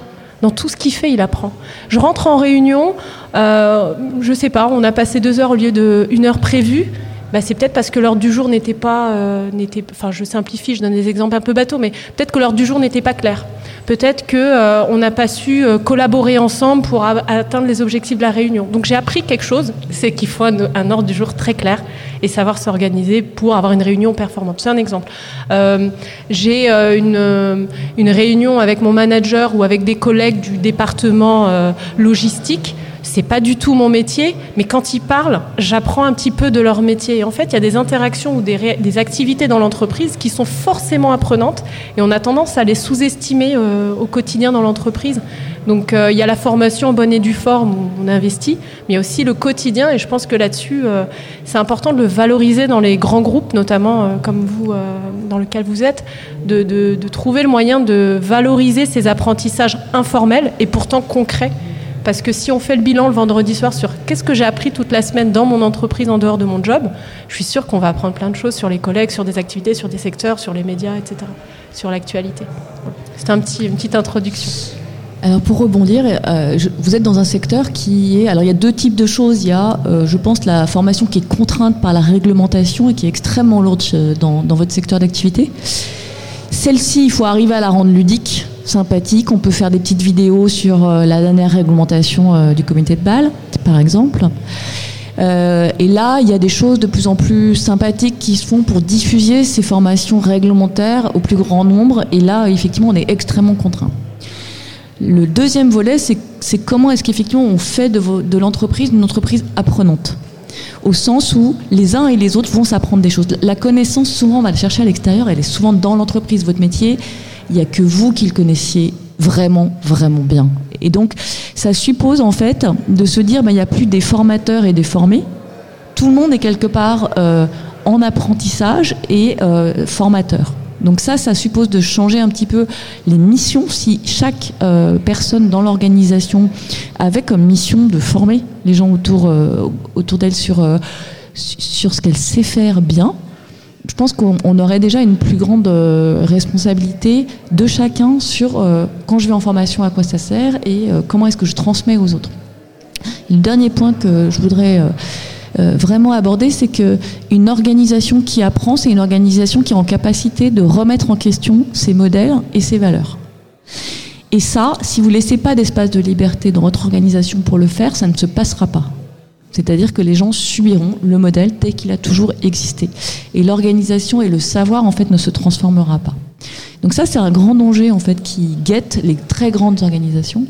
F: dans tout ce qu'il fait, il apprend. Je rentre en réunion, euh, je sais pas, on a passé deux heures au lieu d'une heure prévue. Bah, c'est peut-être parce que l'heure du jour n'était pas, euh, n'était, enfin je simplifie, je donne des exemples un peu bateaux, mais peut-être que l'heure du jour n'était pas claire. Peut-être qu'on euh, n'a pas su euh, collaborer ensemble pour atteindre les objectifs de la réunion. Donc j'ai appris quelque chose, c'est qu'il faut un, ordre du jour très clair et savoir s'organiser pour avoir une réunion performante. C'est un exemple. Euh, j'ai une, une réunion avec mon manager ou avec des collègues du département logistique c'est pas du tout mon métier, mais quand ils parlent, j'apprends un petit peu de leur métier. Et en fait, il y a des interactions ou des, des activités dans l'entreprise qui sont forcément apprenantes et on a tendance à les sous-estimer euh, au quotidien dans l'entreprise. Donc euh, il y a la formation bonne et due forme où on investit, mais il y a aussi le quotidien et je pense que là-dessus, euh, c'est important de le valoriser dans les grands groupes, notamment comme vous, dans lequel vous êtes, de trouver le moyen de valoriser ces apprentissages informels et pourtant concrets parce que si on fait le bilan le vendredi soir sur qu'est-ce que j'ai appris toute la semaine dans mon entreprise en dehors de mon job, je suis sûre qu'on va apprendre plein de choses sur les collègues, sur des activités, sur des secteurs, sur les médias, etc., sur l'actualité. C'était un petit, une petite introduction.
D: Alors pour rebondir, euh, vous êtes dans un secteur qui est... Alors il y a deux types de choses. Il y a, euh, je pense, la formation qui est contrainte par la réglementation et qui est extrêmement lourde dans, votre secteur d'activité. Celle-ci, il faut arriver à la rendre ludique sympathique. On peut faire des petites vidéos sur euh, la dernière réglementation du comité de Bâle, par exemple. Et là, il y a des choses de plus en plus sympathiques qui se font pour diffuser ces formations réglementaires au plus grand nombre. Et là, effectivement, on est extrêmement contraint. Le deuxième volet, c'est comment est-ce qu'effectivement on fait de, l'entreprise une entreprise apprenante au sens où les uns et les autres vont s'apprendre des choses. La connaissance, souvent, on va la chercher à l'extérieur, elle est souvent dans l'entreprise. Votre métier, il n'y a que vous qui le connaissiez vraiment, vraiment bien. Et donc, ça suppose en fait de se dire, ben, il n'y a plus des formateurs et des formés. Tout le monde est quelque part euh, en apprentissage et euh, formateur. Donc ça, ça suppose de changer un petit peu les missions. Si chaque euh, personne dans l'organisation avait comme mission de former les gens autour, autour d'elle sur, sur ce qu'elle sait faire bien, je pense qu'on aurait déjà une plus grande euh, responsabilité de chacun sur euh, quand je vais en formation à quoi ça sert et euh, comment est-ce que je transmets aux autres. le dernier point que je voudrais vraiment aborder, c'est que une organisation qui apprend, c'est une organisation qui est en capacité de remettre en question ses modèles et ses valeurs. Et ça, si vous laissez pas d'espace de liberté dans votre organisation pour le faire, ça ne se passera pas. C'est-à-dire que les gens subiront le modèle tel qu'il a toujours existé. Et l'organisation et le savoir, en fait, ne se transformera pas. Donc ça, c'est un grand danger, en fait, qui guette les très grandes organisations.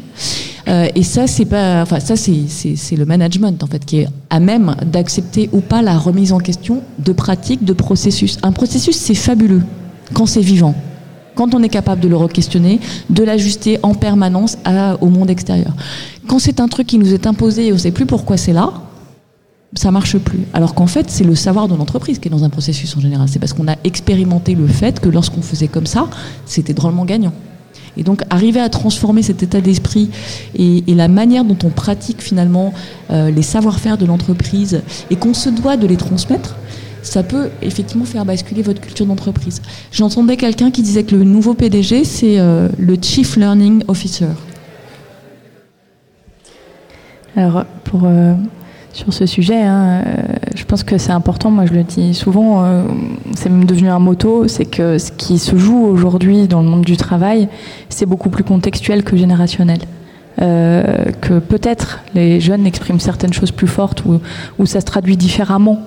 D: Euh, et ça, c'est pas, enfin, ça, c'est le management, en fait, qui est à même d'accepter ou pas la remise en question de pratiques, de processus. Un processus, c'est fabuleux quand c'est vivant quand on est capable de le re-questionner, de l'ajuster en permanence au monde extérieur. Quand c'est un truc qui nous est imposé et on ne sait plus pourquoi c'est là, ça marche plus. Alors qu'en fait, c'est le savoir de l'entreprise qui est dans un processus en général. C'est parce qu'on a expérimenté le fait que lorsqu'on faisait comme ça, c'était drôlement gagnant. Et donc, arriver à transformer cet état d'esprit et, la manière dont on pratique finalement euh, les savoir-faire de l'entreprise et qu'on se doit de les transmettre, ça peut effectivement faire basculer votre culture d'entreprise. J'entendais quelqu'un qui disait que le nouveau PDG, c'est euh, le Chief Learning Officer.
B: Alors, pour euh, sur ce sujet. Hein. Euh, je pense que c'est important, moi je le dis souvent, euh, c'est même devenu un motto, c'est que ce qui se joue aujourd'hui dans le monde du travail, c'est beaucoup plus contextuel que générationnel. Euh, que peut-être les jeunes expriment certaines choses plus fortes ou, ou ça se traduit différemment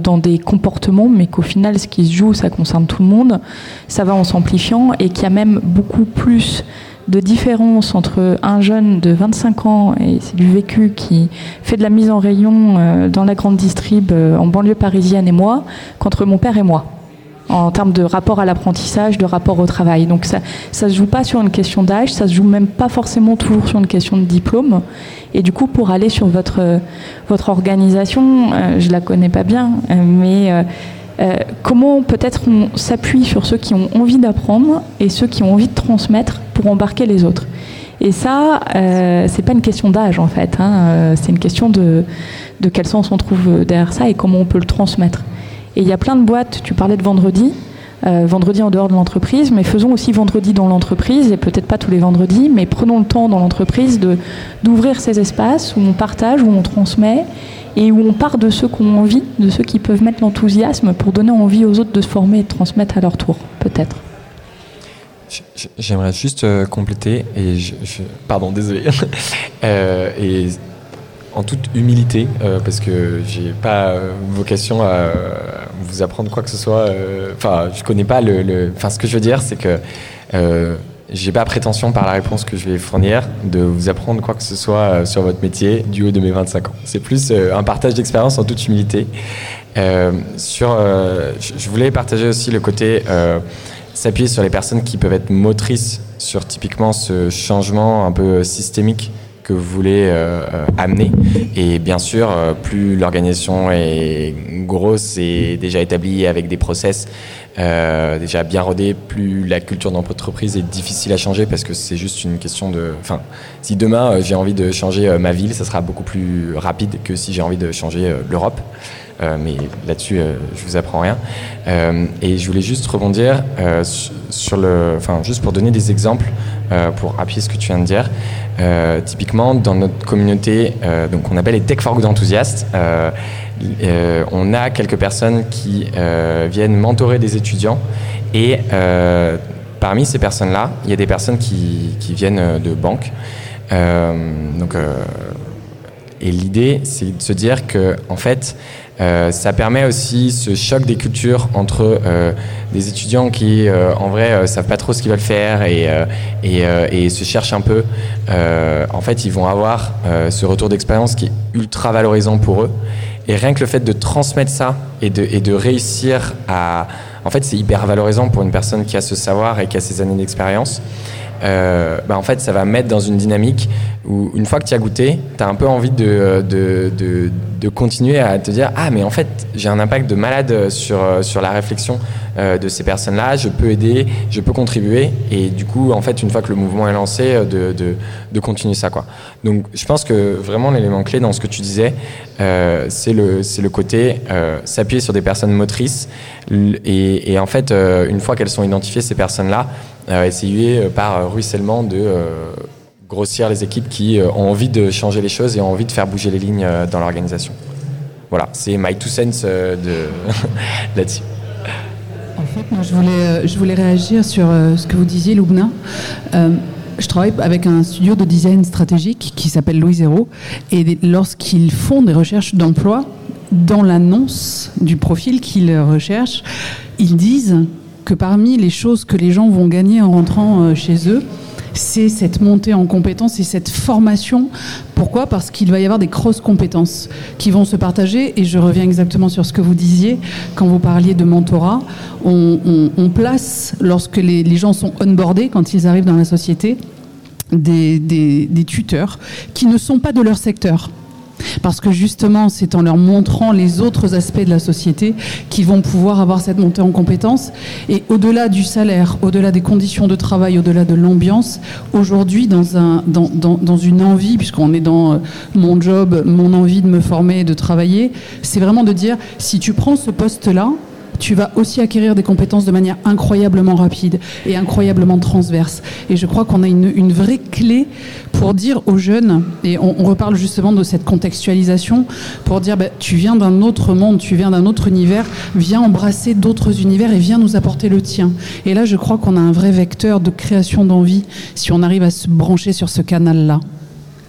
B: dans des comportements, mais qu'au final, ce qui se joue, ça concerne tout le monde, ça va en s'amplifiant et qu'il y a même beaucoup plus de différence entre un jeune de 25 ans, et c'est du vécu, qui fait de la mise en rayon euh, dans la grande distrib euh, en banlieue parisienne et moi, qu'entre mon père et moi en termes de rapport à l'apprentissage, de rapport au travail. Donc ça ne se joue pas sur une question d'âge, ça se joue même pas forcément toujours sur une question de diplôme. Et du coup, pour aller sur votre, votre organisation, euh, je la connais pas bien, mais euh, comment peut-être on s'appuie sur ceux qui ont envie d'apprendre et ceux qui ont envie de transmettre pour embarquer les autres. Et ça, euh, c'est pas une question d'âge en fait, hein, euh, c'est une question de, de quel sens on trouve derrière ça et comment on peut le transmettre. Et il y a plein de boîtes, tu parlais de vendredi, euh, vendredi en dehors de l'entreprise, mais faisons aussi vendredi dans l'entreprise, et peut-être pas tous les vendredis, mais prenons le temps dans l'entreprise d'ouvrir ces espaces où on partage, où on transmet, et où on part de ceux qui ont envie, de ceux qui peuvent mettre l'enthousiasme pour donner envie aux autres de se former et de transmettre à leur tour, peut-être.
E: J'aimerais juste euh, compléter, et pardon, désolé, euh, et en toute humilité, euh, parce que j'ai pas vocation à vous apprendre quoi que ce soit. Enfin, je connais pas le. Enfin, ce que je veux dire, c'est que j'ai pas prétention par la réponse que je vais fournir de vous apprendre quoi que ce soit euh, sur votre métier du haut de mes 25 ans. C'est plus euh, un partage d'expérience en toute humilité. Euh, sur, je voulais partager aussi le côté s'appuyer sur les personnes qui peuvent être motrices sur typiquement ce changement un peu systémique que vous voulez amener. Et bien sûr, plus l'organisation est grosse et déjà établie avec des process, euh, déjà bien rodé, plus la culture d'entreprise est difficile à changer parce que c'est juste une question de. Enfin, si demain euh, j'ai envie de changer euh, ma ville, ça sera beaucoup plus rapide que si j'ai envie de changer l'Europe. mais là-dessus, je vous apprends rien. et je voulais juste rebondir sur le, enfin, juste pour donner des exemples pour appuyer ce que tu viens de dire. Typiquement, dans notre communauté, donc on appelle les Tech for Good enthousiastes. Euh, on a quelques personnes qui euh, viennent mentorer des étudiants et euh, parmi ces personnes-là, il y a des personnes qui, viennent de banques. donc, et l'idée, c'est de se dire que, en fait, ça permet aussi ce choc des cultures entre des étudiants qui, en vrai, savent pas trop ce qu'ils veulent faire et, et, se cherchent un peu. en fait, ils vont avoir ce retour d'expérience qui est ultra valorisant pour eux. Et rien que le fait de transmettre ça et de, et de réussir à... En fait, c'est hyper valorisant pour une personne qui a ce savoir et qui a ces années d'expérience. Euh, bah en fait, ça va mettre dans une dynamique où, une fois que tu as goûté, tu as un peu envie de, de, de, de, continuer à te dire Ah, mais en fait, j'ai un impact de malade sur, sur la réflexion euh, de ces personnes-là, je peux aider, je peux contribuer. Et du coup, en fait, une fois que le mouvement est lancé, euh, de, de, de continuer ça. Quoi. Donc, je pense que vraiment, l'élément clé dans ce que tu disais, euh, c'est le, le côté euh, s'appuyer sur des personnes motrices. Et, en fait, euh, une fois qu'elles sont identifiées, ces personnes-là, essayer par ruissellement de grossir les équipes qui ont envie de changer les choses et ont envie de faire bouger les lignes dans l'organisation. Voilà, c'est my two cents de là-dessus.
I: En fait, moi, je voulais, je voulais réagir sur ce que vous disiez, Loubna. Euh, je travaille avec un studio de design stratégique qui s'appelle Louis Zéro. Et lorsqu'ils font des recherches d'emploi, dans l'annonce du profil qu'ils recherchent, ils disent que parmi les choses que les gens vont gagner en rentrant chez eux, c'est cette montée en compétences et cette formation. Pourquoi? Parce qu'il va y avoir des cross-compétences qui vont se partager. Et je reviens exactement sur ce que vous disiez quand vous parliez de mentorat. On, place, lorsque les, gens sont onboardés, quand ils arrivent dans la société, des tuteurs qui ne sont pas de leur secteur. Parce que justement, c'est en leur montrant les autres aspects de la société qu'ils vont pouvoir avoir cette montée en compétences. Et au-delà du salaire, au-delà des conditions de travail, au-delà de l'ambiance, aujourd'hui, dans, dans une envie, puisqu'on est dans euh, mon job, mon envie de me former et de travailler, c'est vraiment de dire, si tu prends ce poste-là, tu vas aussi acquérir des compétences de manière incroyablement rapide et incroyablement transverse. Et je crois qu'on a une, vraie clé pour dire aux jeunes, et on, reparle justement de cette contextualisation, pour dire bah, tu viens d'un autre monde, tu viens d'un autre univers, viens embrasser d'autres univers et viens nous apporter le tien. Et là, je crois qu'on a un vrai vecteur de création d'envie si on arrive à se brancher sur ce canal-là.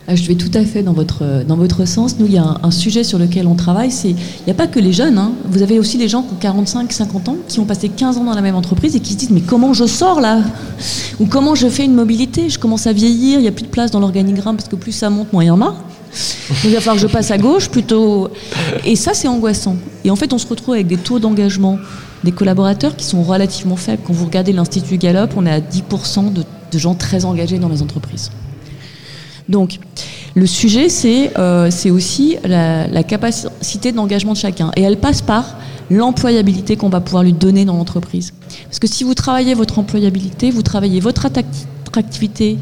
D: Ah, je vais tout à fait dans votre, dans votre sens. Nous, il y a un, sujet sur lequel on travaille, il n'y a pas que les jeunes. Hein. Vous avez aussi les gens qui ont 45, 50 ans, qui ont passé 15 ans dans la même entreprise et qui se disent mais comment je sors là? Ou comment je fais une mobilité? Je commence à vieillir, il n'y a plus de place dans l'organigramme parce que plus ça monte, moins il y en a. il va falloir que je passe à gauche plutôt. Et ça, c'est angoissant. Et en fait, on se retrouve avec des taux d'engagement des collaborateurs qui sont relativement faibles. Quand vous regardez l'Institut Gallup, on est à 10% de, de gens très engagés dans les entreprises. Donc, le sujet, c'est euh, aussi la, capacité d'engagement de chacun. Et elle passe par l'employabilité qu'on va pouvoir lui donner dans l'entreprise. Parce que si vous travaillez votre employabilité, vous travaillez votre attractivité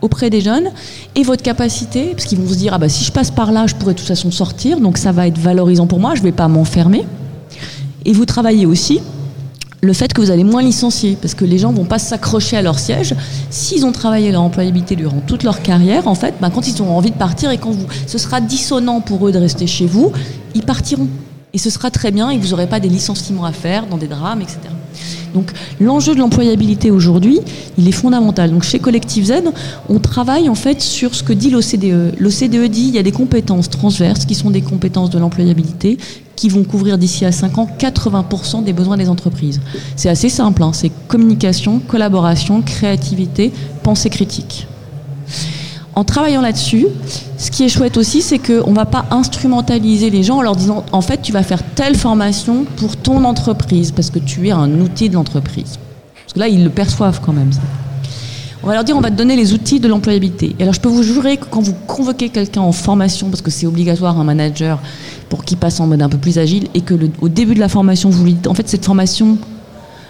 D: auprès des jeunes et votre capacité, parce qu'ils vont se dire, ah bah, si je passe par là, je pourrais de toute façon sortir, donc ça va être valorisant pour moi, je ne vais pas m'enfermer. Et vous travaillez aussi le fait que vous allez moins licencier, parce que les gens vont pas s'accrocher à leur siège. S'ils ont travaillé leur employabilité durant toute leur carrière, en fait, ben, quand ils ont envie de partir et quand vous, ce sera dissonant pour eux de rester chez vous, ils partiront. Et ce sera très bien et vous n'aurez pas des licenciements à faire dans des drames, etc. Donc l'enjeu de l'employabilité aujourd'hui, il est fondamental. Donc chez Collectif Z, on travaille en fait sur ce que dit l'OCDE. L'OCDE dit il y a des compétences transverses qui sont des compétences de l'employabilité qui vont couvrir d'ici à 5 ans 80% des besoins des entreprises. C'est assez simple, hein. c'est communication, collaboration, créativité, pensée critique en travaillant là-dessus, ce qui est chouette aussi, c'est qu'on ne va pas instrumentaliser les gens en leur disant en fait, tu vas faire telle formation pour ton entreprise, parce que tu es un outil de l'entreprise. Parce que là, ils le perçoivent quand même. On va leur dire on va te donner les outils de l'employabilité. Et alors, je peux vous jurer que quand vous convoquez quelqu'un en formation, parce que c'est obligatoire un manager pour qu'il passe en mode un peu plus agile, et que au début de la formation, vous lui dites en fait, cette formation,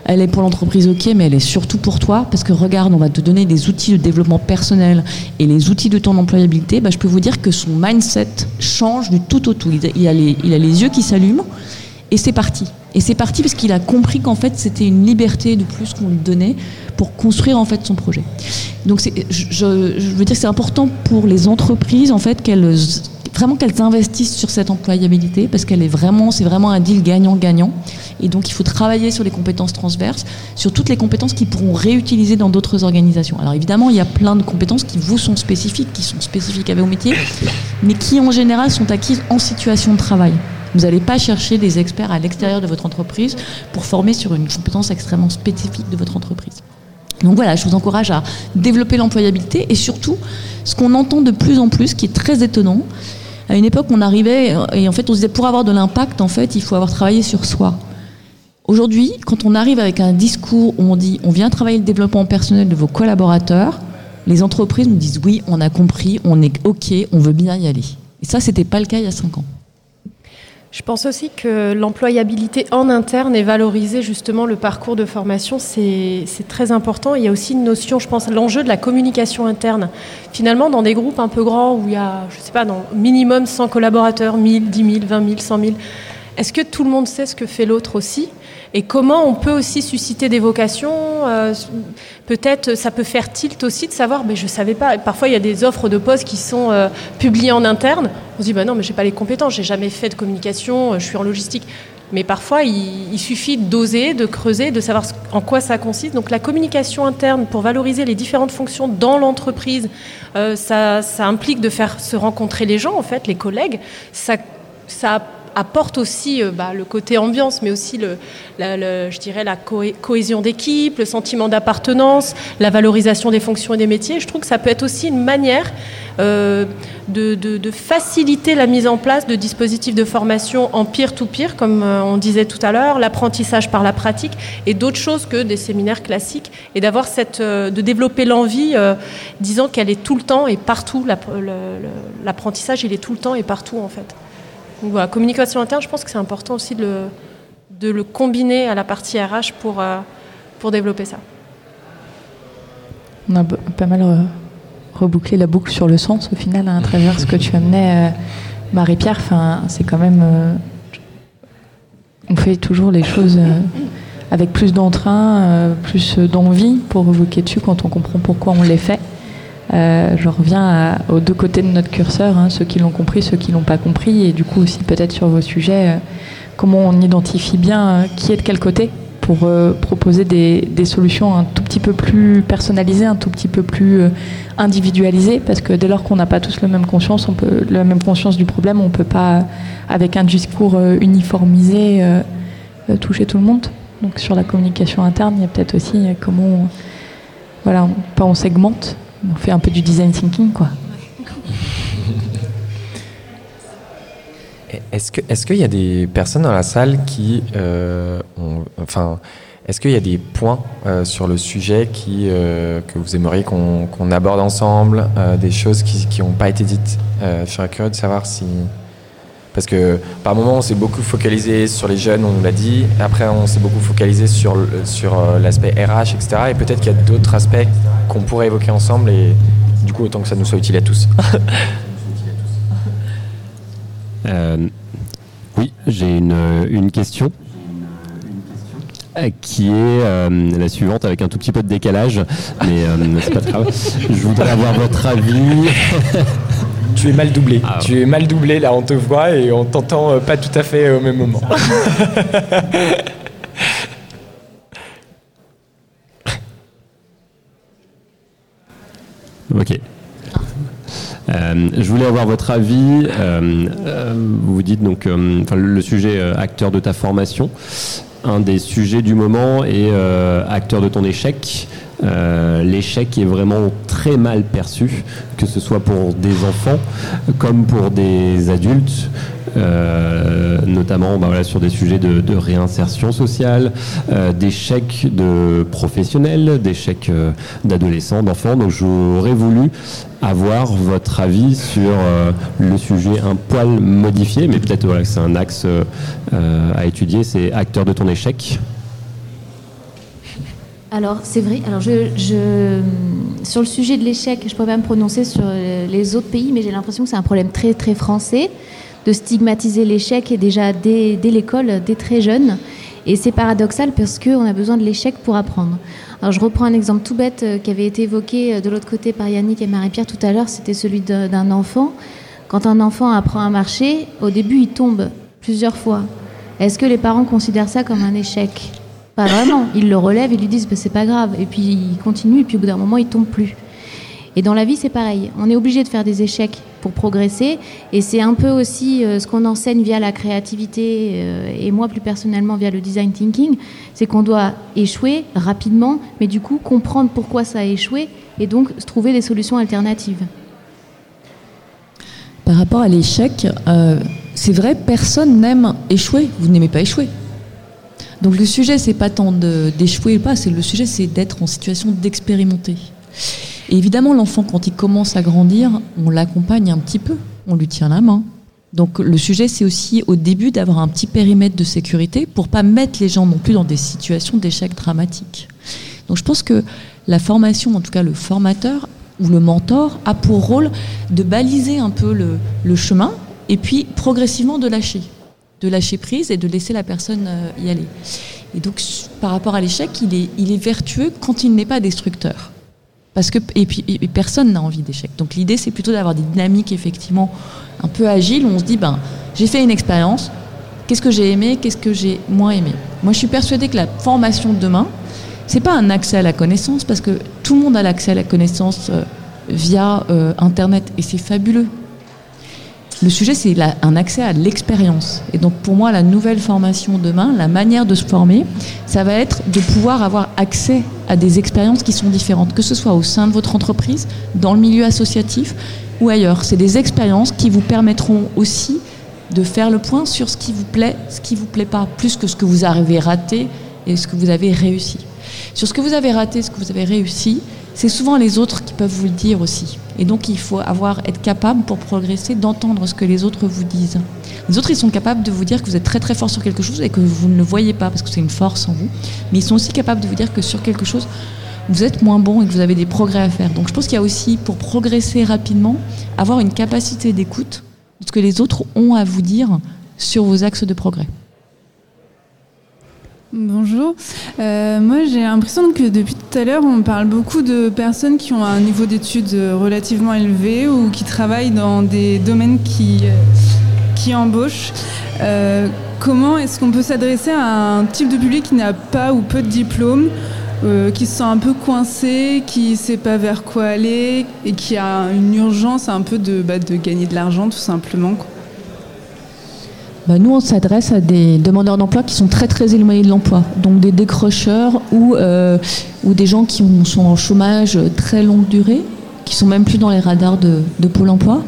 D: elle est pour l'entreprise, ok, mais elle est surtout pour toi, parce que regarde, on va te donner des outils de développement personnel et les outils de ton employabilité. Bah, je peux vous dire que son mindset change du tout au tout. Il a les, il a les yeux qui s'allument et c'est parti. Et c'est parti parce qu'il a compris qu'en fait c'était une liberté de plus qu'on lui donnait pour construire en fait son projet. Donc je, veux dire que c'est important pour les entreprises en fait qu'elles vraiment qu'elles investissent sur cette employabilité parce qu'elle est vraiment, c'est vraiment un deal gagnant-gagnant. Et donc, il faut travailler sur les compétences transverses, sur toutes les compétences qui pourront réutiliser dans d'autres organisations. Alors, évidemment, il y a plein de compétences qui vous sont spécifiques, qui sont spécifiques à vos métiers, mais qui, en général, sont acquises en situation de travail. Vous n'allez pas chercher des experts à l'extérieur de votre entreprise pour former sur une compétence extrêmement spécifique de votre entreprise. Donc voilà, je vous encourage à développer l'employabilité et surtout, ce qu'on entend de plus en plus, qui est très étonnant, à une époque, on arrivait et en fait, on disait pour avoir de l'impact, en fait, il faut avoir travaillé sur soi. Aujourd'hui, quand on arrive avec un discours où on dit on vient travailler le développement personnel de vos collaborateurs, les entreprises nous disent oui, on a compris, on est OK, on veut bien y aller. Et ça, c'était pas le cas il y a cinq ans.
F: Je pense aussi que l'employabilité en interne et valoriser justement le parcours de formation, c'est très important. Il y a aussi une notion, je pense, l'enjeu de la communication interne. Finalement, dans des groupes un peu grands où il y a, je sais pas, minimum 100 collaborateurs, 1000, 10 000, 20 000, 100 000, est-ce que tout le monde sait ce que fait l'autre aussi? Et comment on peut aussi susciter des vocations. Euh, peut-être ça peut faire tilt aussi de savoir, mais je savais pas. Parfois il y a des offres de postes qui sont euh, publiées en interne. On se dit bah non mais j'ai pas les compétences, j'ai jamais fait de communication, euh, je suis en logistique. Mais parfois il, suffit d'oser, de creuser, de savoir en quoi ça consiste. Donc la communication interne pour valoriser les différentes fonctions dans l'entreprise, ça, ça, implique de faire se rencontrer les gens en fait, les collègues. Ça, ça apporte aussi euh, bah, le côté ambiance, mais aussi le, je dirais la cohésion d'équipe, le sentiment d'appartenance, la valorisation des fonctions et des métiers. Je trouve que ça peut être aussi une manière euh, de, faciliter la mise en place de dispositifs de formation en peer-to-peer, comme euh, on disait tout à l'heure, l'apprentissage par la pratique et d'autres choses que des séminaires classiques, et d'avoir cette, de développer l'envie, disant qu'elle est tout le temps et partout. L'apprentissage, il est tout le temps et partout en fait. Donc voilà, communication interne, je pense que c'est important aussi de le, combiner à la partie RH pour, euh, pour développer ça.
B: On a pas mal euh, rebouclé la boucle sur le sens au final à travers ce que tu amenais, euh, Marie-Pierre. Enfin, c'est quand même. on fait toujours les choses avec plus d'entrain, plus d'envie pour évoquer dessus quand on comprend pourquoi on les fait. Euh, je reviens aux deux côtés de notre curseur, hein, ceux qui l'ont compris, ceux qui l'ont pas compris, et du coup aussi peut-être sur vos sujets, euh, comment on identifie bien euh, qui est de quel côté pour proposer des, solutions un tout petit peu plus personnalisées, un tout petit peu plus individualisées, parce que dès lors qu'on n'a pas tous la même conscience, on peut, la même conscience du problème, on peut pas, avec un discours uniformisé, toucher tout le monde. Donc sur la communication interne, il y a peut-être aussi comment, voilà, pas on segmente, on fait un peu du design thinking, quoi.
E: Est-ce que est-ce qu'il y a des personnes dans la salle qui euh, ont, enfin est-ce qu'il y a des points euh, sur le sujet qui euh, que vous aimeriez qu'on aborde ensemble, des choses qui n'ont pas été dites Je serais curieux de savoir si parce que par moment on s'est beaucoup focalisé sur les jeunes, on nous l'a dit. Après on s'est beaucoup focalisé sur sur l'aspect RH, etc. Et peut-être qu'il y a d'autres aspects qu'on pourrait évoquer ensemble et du coup autant que ça nous soit utile à tous.
J: Euh, oui, j'ai une, une, question euh, qui est euh, la suivante avec un tout petit peu de décalage, mais c'est pas grave. Je voudrais avoir votre avis.
E: Tu es mal doublé. Ah tu es mal doublé, là, on te voit et on t'entend euh, pas tout à fait euh, au même moment.
J: ok. Euh, je voulais avoir votre avis. Vous dites donc le sujet acteur de ta formation, un des sujets du moment est acteur de ton échec. Euh, l'échec est vraiment très mal perçu, que ce soit pour des enfants comme pour des adultes. Euh, notamment bah sur des sujets de, réinsertion sociale, euh, d'échecs de professionnels, d'échecs d'adolescents, d'enfants. Donc j'aurais voulu avoir votre avis sur le sujet un poil modifié, mais peut-être voilà, que c'est un axe à étudier, c'est acteur de ton échec.
C: Alors, c'est vrai. Alors, je, sur le sujet de l'échec, je pourrais pas me prononcer sur les autres pays, mais j'ai l'impression que c'est un problème très, très français de stigmatiser l'échec et déjà dès, l'école, dès très jeune. Et c'est paradoxal parce qu'on a besoin de l'échec pour apprendre. Alors, je reprends un exemple tout bête euh, qui avait été évoqué euh, de l'autre côté par Yannick et Marie-Pierre tout à l'heure. C'était celui d'un enfant. Quand un enfant apprend à marcher, au début, il tombe plusieurs fois. Est-ce que les parents considèrent ça comme un échec? Pas vraiment. Ils le relèvent, ils lui disent bah, c'est pas grave. Et puis il continue, et puis au bout d'un moment, il tombe plus. Et dans la vie, c'est pareil. On est obligé de faire des échecs pour progresser. Et c'est un peu aussi euh, ce qu'on enseigne via la créativité, euh, et moi plus personnellement via le design thinking, c'est qu'on doit échouer rapidement, mais du coup comprendre pourquoi ça a échoué, et donc trouver des solutions alternatives.
D: Par rapport à l'échec, euh, c'est vrai, personne n'aime échouer. Vous n'aimez pas échouer. Donc le sujet, c'est pas tant d'échouer ou pas, c'est le sujet, c'est d'être en situation d'expérimenter. Et évidemment, l'enfant, quand il commence à grandir, on l'accompagne un petit peu, on lui tient la main. Donc le sujet, c'est aussi au début d'avoir un petit périmètre de sécurité pour pas mettre les gens non plus dans des situations d'échec dramatiques. Donc je pense que la formation, en tout cas le formateur ou le mentor, a pour rôle de baliser un peu le chemin et puis progressivement de lâcher de lâcher prise et de laisser la personne euh, y aller. Et donc, par rapport à l'échec, il est, il est vertueux quand il n'est pas destructeur. Parce que, et puis, personne n'a envie d'échec. Donc, l'idée, c'est plutôt d'avoir des dynamiques, effectivement, un peu agiles, où on se dit, ben, j'ai fait une expérience, qu'est-ce que j'ai aimé, qu'est-ce que j'ai moins aimé? Moi, je suis persuadée que la formation de demain, c'est pas un accès à la connaissance, parce que tout le monde a l'accès à la connaissance euh, via euh, Internet, et c'est fabuleux. Le sujet, c'est un accès à l'expérience. Et donc, pour moi, la nouvelle formation demain, la manière de se former, ça va être de pouvoir avoir accès à des expériences qui sont différentes, que ce soit au sein de votre entreprise, dans le milieu associatif ou ailleurs. C'est des expériences qui vous permettront aussi de faire le point sur ce qui vous plaît, ce qui vous plaît pas, plus que ce que vous avez raté et ce que vous avez réussi. Sur ce que vous avez raté, ce que vous avez réussi, c'est souvent les autres qui peuvent vous le dire aussi. Et donc il faut avoir, être capable pour progresser d'entendre ce que les autres vous disent. Les autres, ils sont capables de vous dire que vous êtes très très fort sur quelque chose et que vous ne le voyez pas parce que c'est une force en vous. Mais ils sont aussi capables de vous dire que sur quelque chose, vous êtes moins bon et que vous avez des progrès à faire. Donc je pense qu'il y a aussi, pour progresser rapidement, avoir une capacité d'écoute de ce que les autres ont à vous dire sur vos axes de progrès.
K: Bonjour. Euh, moi, j'ai l'impression que depuis tout à l'heure, on parle beaucoup de personnes qui ont un niveau d'études relativement élevé ou qui travaillent dans des domaines qui, euh, embauchent. Euh, comment est-ce qu'on peut s'adresser à un type de public qui n'a pas ou peu de diplômes, qui se sent un peu coincé, qui ne sait pas vers quoi aller et qui a une urgence un peu de, bah, de gagner de l'argent tout simplement
D: bah, nous, on s'adresse à des demandeurs d'emploi qui sont très très éloignés de l'emploi, donc des décrocheurs ou, euh, des gens qui sont en chômage très longue durée, qui sont même plus dans les radars de, de Pôle emploi.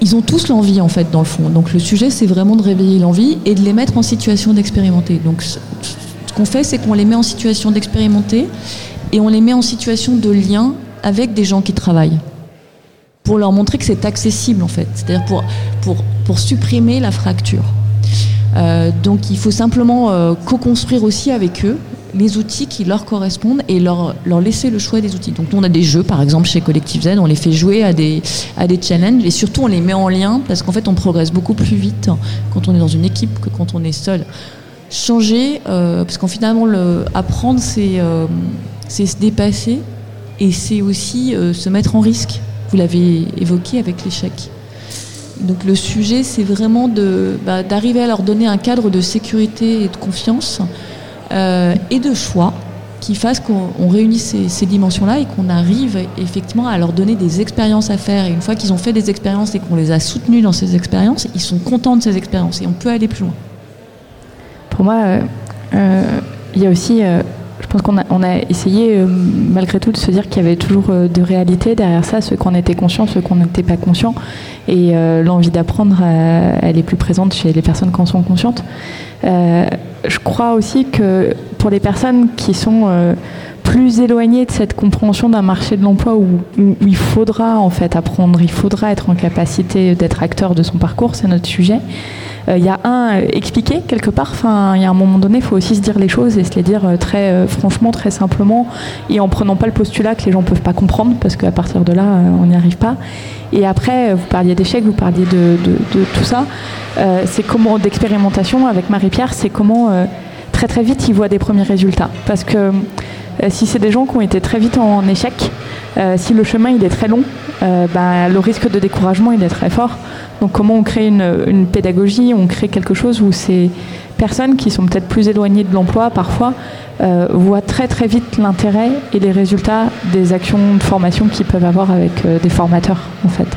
D: Ils ont tous l'envie en fait dans le fond. Donc le sujet c'est vraiment de réveiller l'envie et de les mettre en situation d'expérimenter. Donc ce qu'on fait c'est qu'on les met en situation d'expérimenter et on les met en situation de lien avec des gens qui travaillent pour leur montrer que c'est accessible en fait, c'est-à-dire pour, pour, pour supprimer la fracture. Euh, donc il faut simplement euh, co-construire aussi avec eux les outils qui leur correspondent et leur, leur laisser le choix des outils. Donc nous, on a des jeux, par exemple chez Collective Z, on les fait jouer à des, à des challenges et surtout on les met en lien parce qu'en fait on progresse beaucoup plus vite quand on est dans une équipe que quand on est seul. Changer, euh, parce qu'en finalement le, apprendre c'est c'est se dépasser et c'est aussi se mettre en risque vous l'avez évoqué avec l'échec. Donc le sujet, c'est vraiment bah, d'arriver à leur donner un cadre de sécurité et de confiance euh, et de choix qui fasse qu'on réunisse ces, dimensions-là et qu'on arrive effectivement à leur donner des expériences à faire. Et une fois qu'ils ont fait des expériences et qu'on les a soutenus dans ces expériences, ils sont contents de ces expériences et on peut aller plus loin.
B: Pour moi, euh, euh, il y a aussi, pense qu'on a, essayé malgré tout de se dire qu'il y avait toujours de réalité derrière ça, ceux qu'on était conscients, ceux qu'on n'était pas conscients. Et l'envie d'apprendre, elle est plus présente chez les personnes qui en sont conscientes. je crois aussi que pour les personnes qui sont plus éloignées de cette compréhension d'un marché de l'emploi où, il faudra en fait apprendre, il faudra être en capacité d'être acteur de son parcours, c'est notre sujet. Euh, il y a un euh, expliqué quelque part. Enfin, il y a un moment donné, il faut aussi se dire les choses et se les dire euh, très franchement, très simplement, et en prenant pas le postulat que les gens peuvent pas comprendre, parce qu'à partir de là, on n'y arrive pas. Et après, vous parliez d'échecs, vous parliez de, tout ça. c'est comment d'expérimentation avec Marie-Pierre, c'est comment très très vite ils voient des premiers résultats, parce que si c'est des gens qui ont été très vite en échec, si le chemin il est très long, bah, le risque de découragement il est très fort. Donc comment on crée une, pédagogie, on crée quelque chose où ces personnes qui sont peut-être plus éloignées de l'emploi parfois euh, voient très très vite l'intérêt et les résultats des actions de formation qu'ils peuvent avoir avec euh, des formateurs en fait.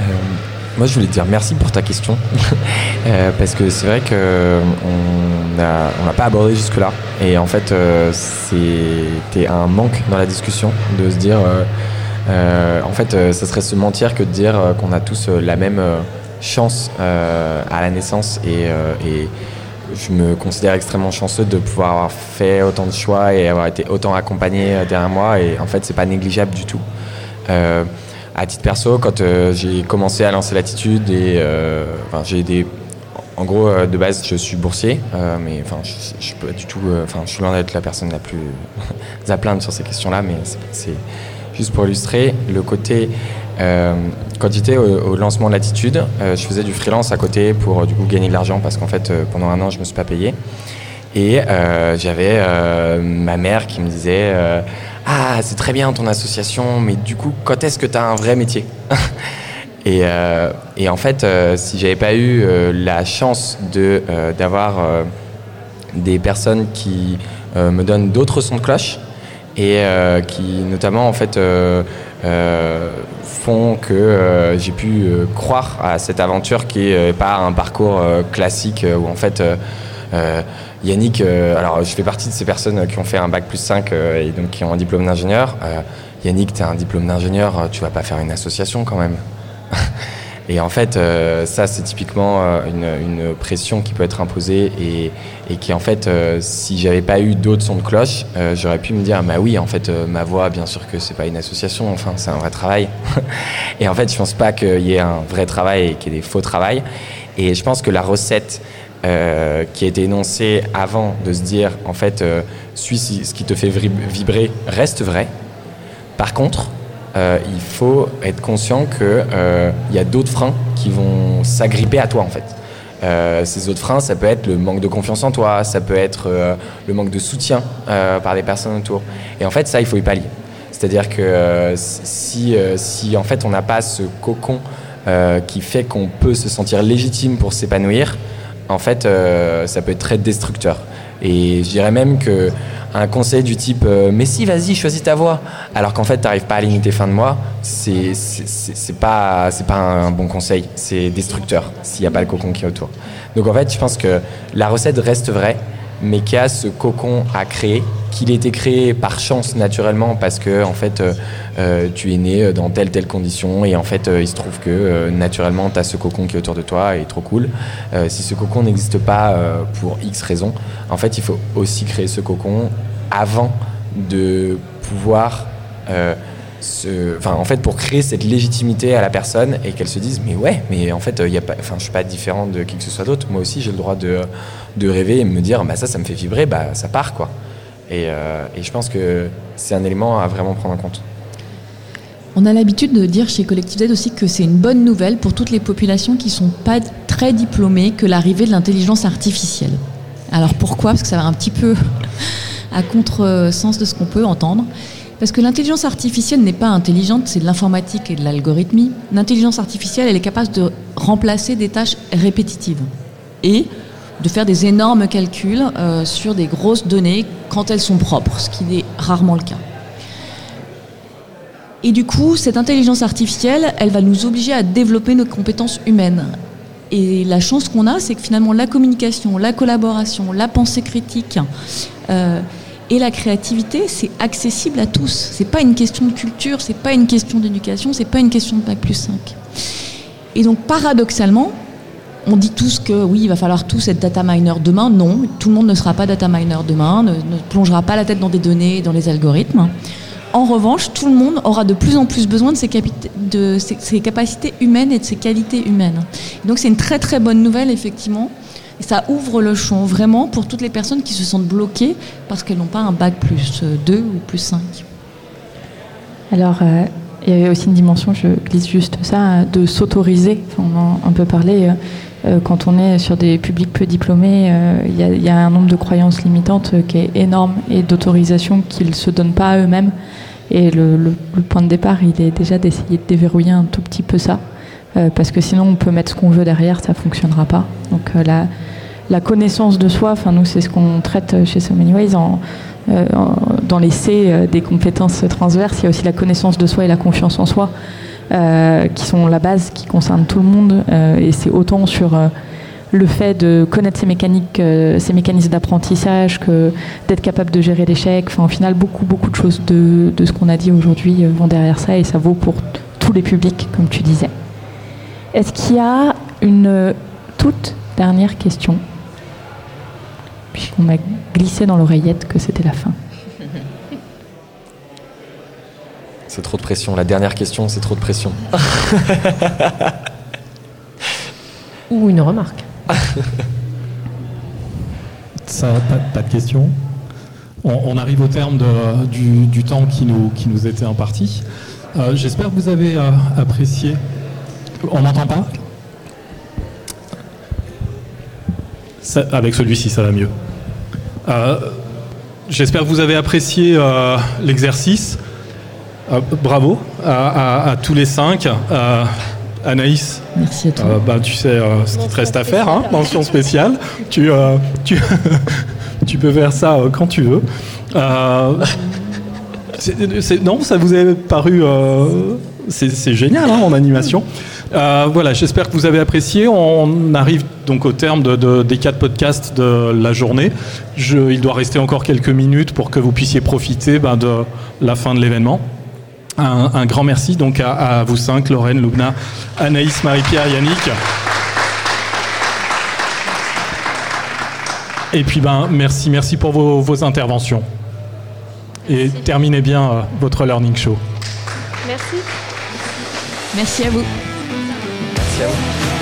E: Euh, moi, je voulais te dire merci pour ta question, parce que c'est vrai qu'on n'a on pas abordé jusque-là, et en fait, c'était un manque dans la discussion de se dire euh, en fait, euh, ça serait se mentir que de dire euh, qu'on a tous la même chance à la naissance. Et, je me considère extrêmement chanceux de pouvoir avoir fait autant de choix et avoir été autant accompagné derrière moi. Et en fait c'est pas négligeable du tout. À titre perso, quand j'ai commencé à lancer l'attitude et j'ai des en gros, de base, je suis boursier, mais enfin, je, suis loin d'être la personne la plus à plaindre sur ces questions-là, mais c'est Juste pour illustrer, le côté. Euh, quand j'étais au, lancement de l'attitude, euh, je faisais du freelance à côté pour du coup gagner de l'argent parce qu'en fait, euh, pendant un an, je me suis pas payé. Et j'avais ma mère qui me disait Ah, c'est très bien ton association, mais du coup, quand est-ce que tu as un vrai métier et, et, en fait, si j'avais pas eu la chance de d'avoir des personnes qui me donnent d'autres sons de cloche, et euh, qui notamment en fait euh, euh, font que j'ai pu croire à cette aventure qui est pas un parcours classique où en fait Yannick, alors je fais partie de ces personnes qui ont fait un bac plus 5 et donc qui ont un diplôme d'ingénieur. Yannick, tu as un diplôme d'ingénieur, tu vas pas faire une association quand même. Et en fait, euh, ça, c'est typiquement euh, une, pression qui peut être imposée et, et qui, en fait, euh, si j'avais pas eu d'autres sons de cloche, j'aurais pu me dire, bah oui, en fait, ma voix, bien sûr que c'est pas une association, enfin, c'est un vrai travail. et en fait, je pense pas qu'il y ait un vrai travail et qu'il y ait des faux travails. Et je pense que la recette qui a été énoncée avant de se dire, en fait, suis ce qui te fait vibrer reste vrai. Par contre, euh, il faut être conscient qu'il euh, y a d'autres freins qui vont s'agripper à toi en fait. Euh, ces autres freins, ça peut être le manque de confiance en toi, ça peut être le manque de soutien par les personnes autour. Et en fait, ça, il faut y pallier. C'est-à-dire que si, si en fait on n'a pas ce cocon qui fait qu'on peut se sentir légitime pour s'épanouir, en fait, ça peut être très destructeur. Et je dirais même que un conseil du type euh, mais si vas-y choisis ta voie alors qu'en fait tu n'arrives pas à aligner tes fins de mois c'est c'est pas c'est pas un bon conseil. C'est destructeur s'il n'y a pas le cocon qui est autour. Donc en fait je pense que la recette reste vraie mais qu'il y a ce cocon à créer qu'il été créé par chance naturellement parce que en fait euh, euh, tu es né dans telle telle condition et en fait il se trouve que naturellement tu as ce cocon qui est autour de toi et trop cool. si ce cocon n'existe pas pour X raisons, en fait il faut aussi créer ce cocon avant de pouvoir en fait pour créer cette légitimité à la personne et qu'elle se dise mais ouais mais en fait il y a pas enfin je suis pas différent de qui que ce soit d'autre moi aussi j'ai le droit de, de rêver et me dire bah ça ça me fait vibrer bah ça part quoi et, euh, et je pense que c'est un élément à vraiment prendre en compte
D: on a l'habitude de dire chez Collectif Z aussi que c'est une bonne nouvelle pour toutes les populations qui sont pas très diplômées que l'arrivée de l'intelligence artificielle. Alors pourquoi? Parce que ça va un petit peu à contre-sens de ce qu'on peut entendre. Parce que l'intelligence artificielle n'est pas intelligente, c'est de l'informatique et de l'algorithmie. L'intelligence artificielle, elle est capable de remplacer des tâches répétitives. Et de faire des énormes calculs sur des grosses données quand elles sont propres, ce qui est rarement le cas. Et du coup, cette intelligence artificielle, elle va nous obliger à développer nos compétences humaines. Et la chance qu'on a, c'est que finalement la communication, la collaboration, la pensée critique euh, et la créativité, c'est accessible à tous. C'est pas une question de culture, c'est pas une question d'éducation, c'est pas une question de bac plus 5. Et donc paradoxalement, on dit tous que oui, il va falloir tous être data miner demain. Non, tout le monde ne sera pas data miner demain, ne, ne plongera pas la tête dans des données, dans les algorithmes. En revanche, tout le monde aura de plus en plus besoin de ses, capacités humaines et de ses qualités humaines. Donc c'est une très très bonne nouvelle, effectivement. Et ça ouvre le champ vraiment pour toutes les personnes qui se sentent bloquées parce qu'elles n'ont pas un bac plus 2 ou plus 5.
B: Alors, euh, il y avait aussi une dimension, je glisse juste ça, de s'autoriser. on en a un peu parlé. Euh, euh, quand on est sur des publics peu diplômés, il y, a un nombre de croyances limitantes qui est énorme et d'autorisation qu'ils ne se donnent pas à eux-mêmes. Et le, point de départ, il est déjà d'essayer de déverrouiller un tout petit peu ça, euh, parce que sinon on peut mettre ce qu'on veut derrière, ça fonctionnera pas. Donc euh, la, connaissance de soi, nous c'est ce qu'on traite chez So Many Ways euh, dans les C des compétences transverses, il y a aussi la connaissance de soi et la confiance en soi, qui sont la base, qui concerne tout le monde, et c'est autant sur le fait de connaître ces mécaniques, euh, mécanismes d'apprentissage, que d'être capable de gérer l'échec. Enfin, au final, beaucoup, beaucoup de choses de, ce qu'on a dit aujourd'hui euh, vont derrière ça et ça vaut pour tous les publics, comme tu disais. Est-ce qu'il y a une toute dernière question Puisqu'on m'a glissé dans l'oreillette que c'était la fin.
E: C'est trop de pression. La dernière question, c'est trop de pression.
F: Ou une remarque.
A: Ça, pas, pas de questions. On, arrive au terme du, temps qui nous, qui nous était imparti. Euh, j'espère que vous avez euh, apprécié. On n'entend pas Avec celui-ci, ça va mieux. Euh, j'espère que vous avez apprécié l'exercice. bravo à, à, tous les cinq. Anaïs,
D: Merci à toi.
A: Euh, bah, tu sais euh, ce qu'il te reste à faire, hein, mention spéciale. Tu, euh, tu, tu, peux faire ça quand tu veux. non, ça vous a paru. c'est génial hein, en animation. Voilà, j'espère que vous avez apprécié. On arrive donc au terme de, des quatre podcasts de la journée. Je, il doit rester encore quelques minutes pour que vous puissiez profiter ben, de la fin de l'événement. Un, grand merci donc à, vous cinq, Lorraine, Lubna, Anaïs, Marie-Pierre, Yannick. Et puis ben merci, merci pour vos, interventions. Et terminez bien euh, votre learning show.
F: Merci.
D: Merci à vous.
E: him.